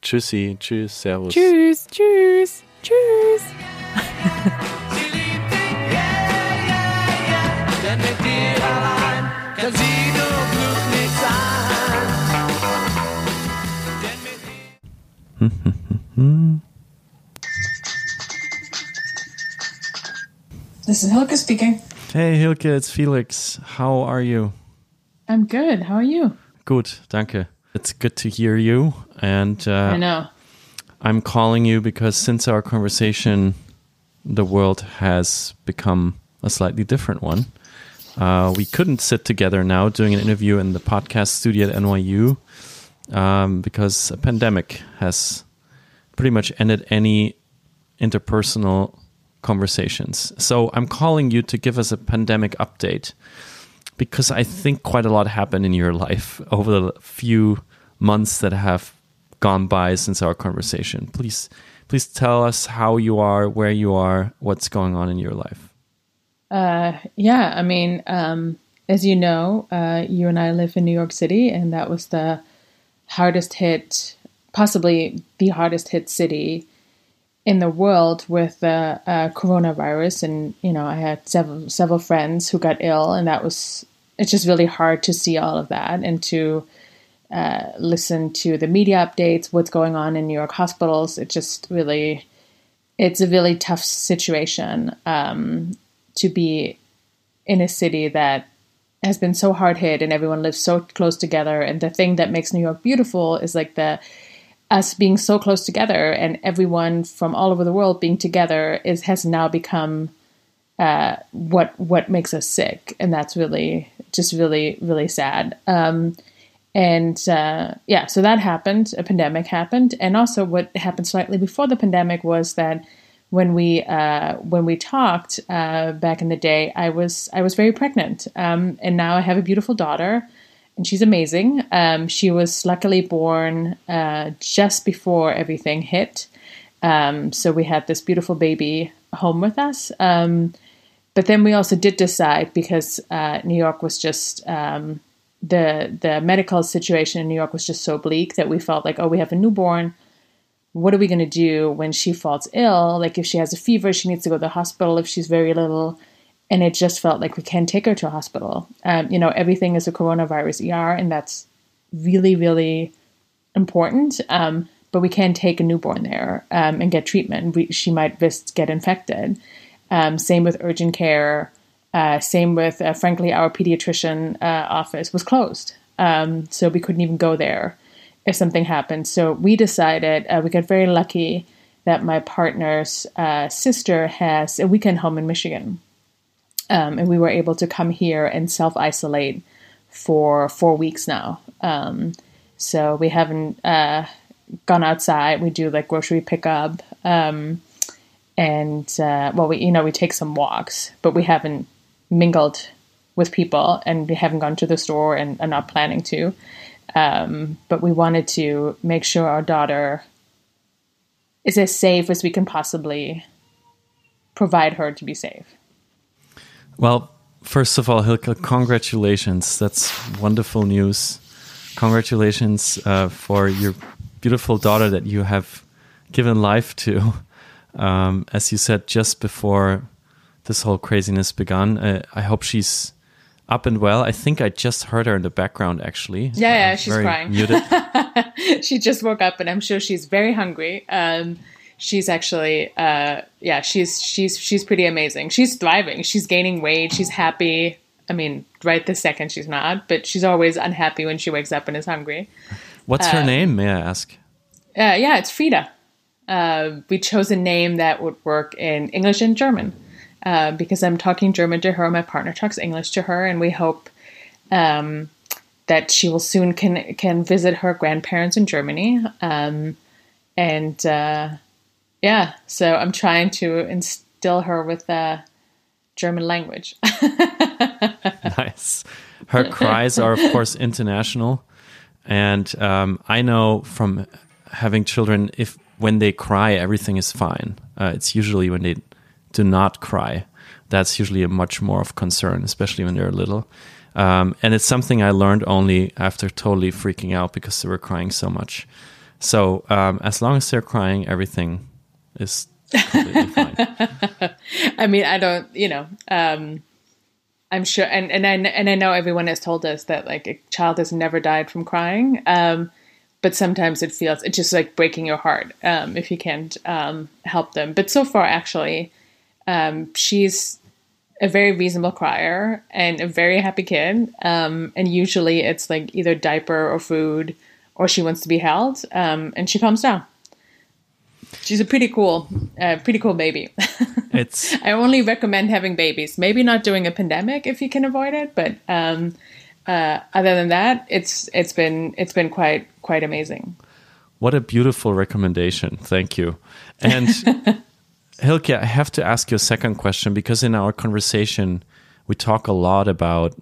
S1: Tschüssi. Tschüss. Servus.
S2: Tschüss, tschüss, tschüss.
S3: denn mit dir allein kann sie nur glücklich sein.
S4: This is Hilke speaking.
S1: Hey Hilke, it's Felix. How are you?
S4: I'm good. How are you?
S1: Gut, danke. It's good to hear you. And uh,
S4: I know.
S1: I'm calling you because since our conversation, the world has become a slightly different one. Uh, we couldn't sit together now doing an interview in the podcast studio at NYU um, because a pandemic has pretty much ended any interpersonal conversations. So I'm calling you to give us a pandemic update because I think quite a lot happened in your life over the few months that have gone by since our conversation. Please, please tell us how you are, where you are, what's going on in your life.
S4: Uh, yeah, I mean, um, as you know, uh, you and I live in New York City, and that was the hardest hit, possibly the hardest hit city in the world with the uh, coronavirus. And you know, I had several several friends who got ill, and that was it's just really hard to see all of that and to uh, listen to the media updates, what's going on in New York hospitals. It just really, it's a really tough situation um, to be in a city that has been so hard hit and everyone lives so close together. And the thing that makes New York beautiful is like the
S2: us being so close together and everyone from all over the world being together is has now become uh, what what makes us sick, and that's really just really really sad. Um, and uh, yeah, so that happened. A pandemic happened, and also what happened slightly before the pandemic was that when we uh, when we talked uh, back in the day, I was I was very pregnant, um, and now I have a beautiful daughter, and she's amazing. Um, she was luckily born uh, just before everything hit, um, so we had this beautiful baby home with us. Um, but then we also did decide because uh, New York was just um, the the medical situation in New York was just so bleak that we felt like, oh, we have a newborn what are we going to do when she falls ill? Like if she has a fever, she needs to go to the hospital if she's very little. And it just felt like we can't take her to a hospital. Um, you know, everything is a coronavirus ER, and that's really, really important. Um, but we can't take a newborn there um, and get treatment. We, she might just get infected. Um, same with urgent care. Uh, same with, uh, frankly, our pediatrician uh, office was closed. Um, so we couldn't even go there if something happened. So we decided, uh, we got very lucky that my partner's uh, sister has a weekend home in Michigan. Um, and we were able to come here and self isolate for four weeks now. Um, so we haven't uh, gone outside. We do like grocery pickup. Um, and uh, well, we you know we take some walks, but we haven't mingled with people, and we haven't gone to the store, and are not planning to. Um, but we wanted to make sure our daughter is as safe as we can possibly provide her to be safe.
S1: Well, first of all, Hilke, congratulations. That's wonderful news. Congratulations uh, for your beautiful daughter that you have given life to. Um, as you said just before this whole craziness began, uh, I hope she's up and well. I think I just heard her in the background actually.
S2: Yeah, yeah, uh, she's crying. She just woke up and I'm sure she's very hungry. Um, she's actually uh, yeah, she's she's she's pretty amazing. She's thriving. She's gaining weight. She's happy. I mean, right this second she's not, but she's always unhappy when she wakes up and is hungry.
S1: What's her um, name, may I ask?
S2: Uh, yeah, it's Frida. Uh, we chose a name that would work in English and German. Uh, because I'm talking German to her. My partner talks English to her, and we hope um, that she will soon can can visit her grandparents in Germany. Um, and uh, yeah, so I'm trying to instill her with the German language.
S1: nice. Her cries are, of course, international, and um, I know from having children if when they cry, everything is fine. Uh, it's usually when they do not cry. That's usually a much more of concern, especially when they're little. Um, and it's something I learned only after totally freaking out because they were crying so much. So um, as long as they're crying, everything is completely fine.
S2: I mean, I don't, you know, um, I'm sure, and and I and I know everyone has told us that like a child has never died from crying. Um, but sometimes it feels it's just like breaking your heart um, if you can't um, help them. But so far, actually, um, she's a very reasonable crier and a very happy kid. Um, and usually it's like either diaper or food, or she wants to be held, um, and she calms down. She's a pretty cool, uh, pretty cool baby. It's. I only recommend having babies. Maybe not during a pandemic if you can avoid it, but um, uh, other than that, it's it's been it's been quite quite amazing.
S1: What a beautiful recommendation! Thank you. And Hilke, I have to ask you a second question because in our conversation, we talk a lot about,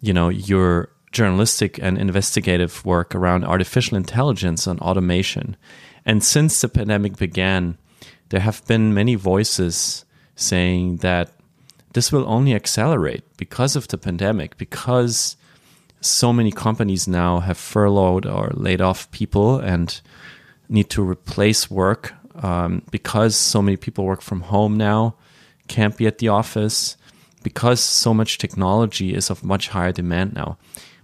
S1: you know, your journalistic and investigative work around artificial intelligence and automation. And since the pandemic began, there have been many voices saying that this will only accelerate because of the pandemic, because so many companies now have furloughed or laid off people and need to replace work um, because so many people work from home now, can't be at the office, because so much technology is of much higher demand now.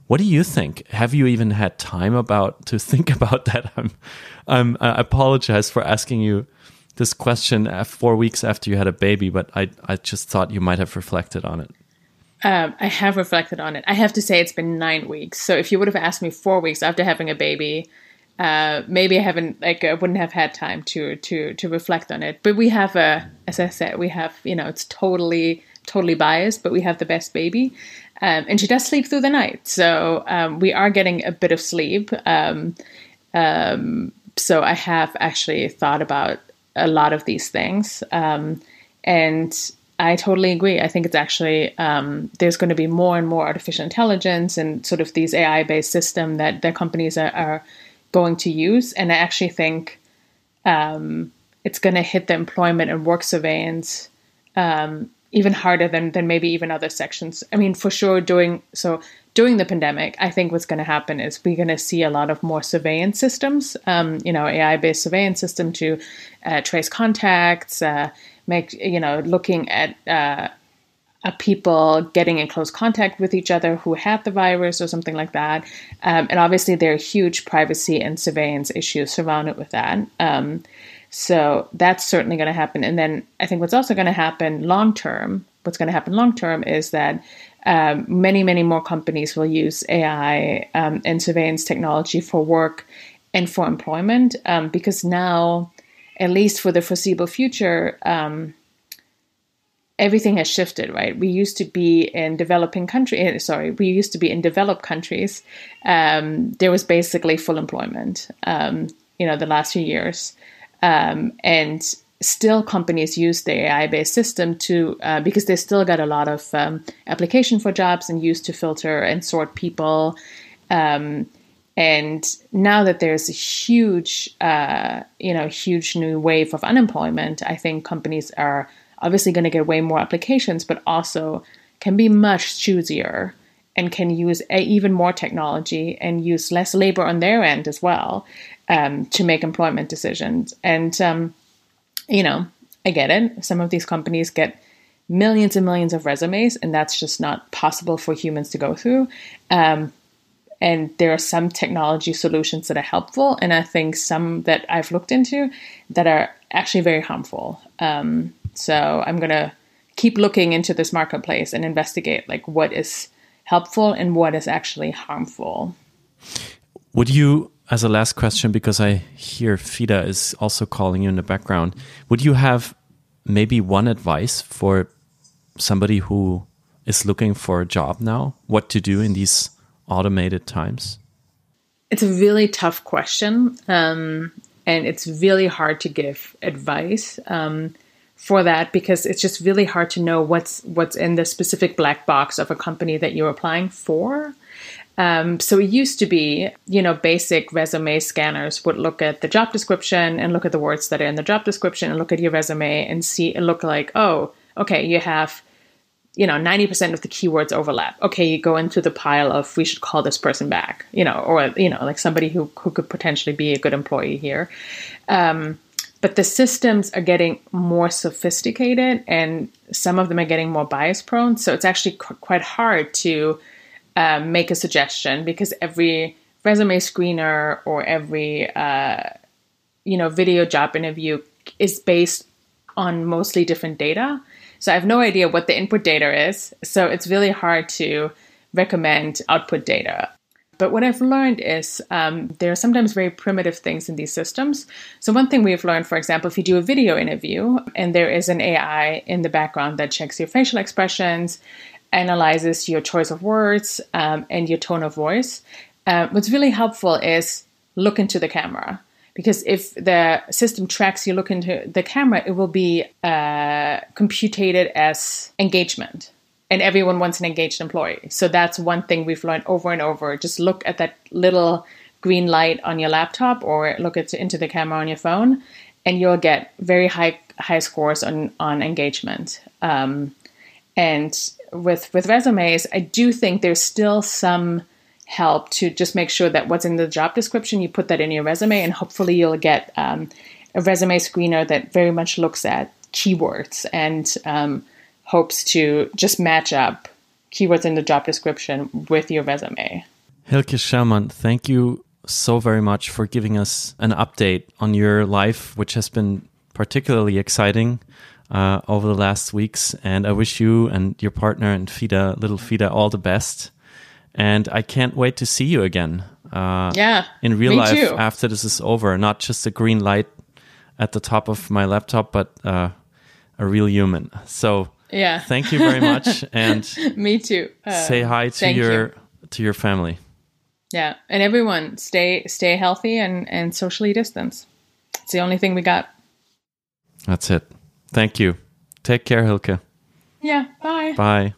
S1: What do you think? Have you even had time about to think about that? I'm, I'm, I apologize for asking you this question four weeks after you had a baby, but I, I just thought you might have reflected on it.
S2: Um, I have reflected on it. I have to say it's been nine weeks. So if you would have asked me four weeks after having a baby, uh, maybe I haven't like I wouldn't have had time to to to reflect on it. But we have a, as I said, we have you know it's totally totally biased, but we have the best baby, um, and she does sleep through the night, so um, we are getting a bit of sleep. Um, um so I have actually thought about a lot of these things, um, and I totally agree. I think it's actually um, there's going to be more and more artificial intelligence and sort of these AI based system that that companies are, are going to use. And I actually think um, it's going to hit the employment and work surveillance um, even harder than than maybe even other sections. I mean, for sure, doing so during the pandemic, I think what's going to happen is we're going to see a lot of more surveillance systems. Um, you know, AI based surveillance system to uh, trace contacts, uh, make you know, looking at uh, people getting in close contact with each other who had the virus or something like that. Um, and obviously, there are huge privacy and surveillance issues surrounded with that. Um, so that's certainly going to happen. And then I think what's also going to happen long term, what's going to happen long term is that um, many, many more companies will use AI um, and surveillance technology for work and for employment um, because now, at least for the foreseeable future, um, everything has shifted, right? We used to be in developing country. Eh, sorry, we used to be in developed countries. Um, there was basically full employment. Um, you know, the last few years, um, and still companies use the AI-based system to uh, because they still got a lot of um, application for jobs and use to filter and sort people. Um, and now that there's a huge, uh, you know, huge new wave of unemployment, I think companies are obviously going to get way more applications, but also can be much choosier and can use a, even more technology and use less labor on their end as well um, to make employment decisions. And, um, you know, I get it. Some of these companies get millions and millions of resumes, and that's just not possible for humans to go through. Um, and there are some technology solutions that are helpful, and I think some that I've looked into that are actually very harmful. Um, so I'm going to keep looking into this marketplace and investigate like what is helpful and what is actually harmful.
S1: Would you, as a last question, because I hear Fida is also calling you in the background, would you have maybe one advice for somebody who is looking for a job now? What to do in these automated times?
S2: It's a really tough question. Um, and it's really hard to give advice. Um, for that because it's just really hard to know what's what's in the specific black box of a company that you're applying for. Um, so it used to be, you know, basic resume scanners would look at the job description and look at the words that are in the job description and look at your resume and see and look like, oh, okay, you have, you know, 90% of the keywords overlap. Okay, you go into the pile of we should call this person back, you know, or, you know, like somebody who, who could potentially be a good employee here. Um, but the systems are getting more sophisticated and some of them are getting more bias prone. So it's actually qu- quite hard to um, make a suggestion because every resume screener or every uh, you know video job interview is based on mostly different data. So I have no idea what the input data is. So it's really hard to recommend output data. But what I've learned is um, there are sometimes very primitive things in these systems. So, one thing we've learned, for example, if you do a video interview and there is an AI in the background that checks your facial expressions, analyzes your choice of words, um, and your tone of voice, uh, what's really helpful is look into the camera. Because if the system tracks you look into the camera, it will be uh, computed as engagement and everyone wants an engaged employee. So that's one thing we've learned over and over. Just look at that little green light on your laptop or look at into the camera on your phone, and you'll get very high high scores on on engagement. Um, and with with resumes, I do think there's still some help to just make sure that what's in the job description you put that in your resume, and hopefully you'll get um, a resume screener that very much looks at keywords and um, hopes to just match up keywords in the job description with your resume.
S1: Hilke Schellmann, thank you so very much for giving us an update on your life, which has been particularly exciting uh, over the last weeks. And I wish you and your partner and Fida, little Fida, all the best. And I can't wait to see you again uh,
S2: Yeah.
S1: in real life
S2: too.
S1: after this is over. Not just a green light at the top of my laptop, but uh, a real human. So
S2: Yeah.
S1: thank you very much, and
S2: me too. Uh,
S1: say hi to your
S2: you.
S1: to your family.
S2: Yeah, and everyone stay stay healthy and and socially distance. It's the only thing we got.
S1: That's it. Thank you. Take care, Hilke.
S2: Yeah. Bye.
S1: Bye.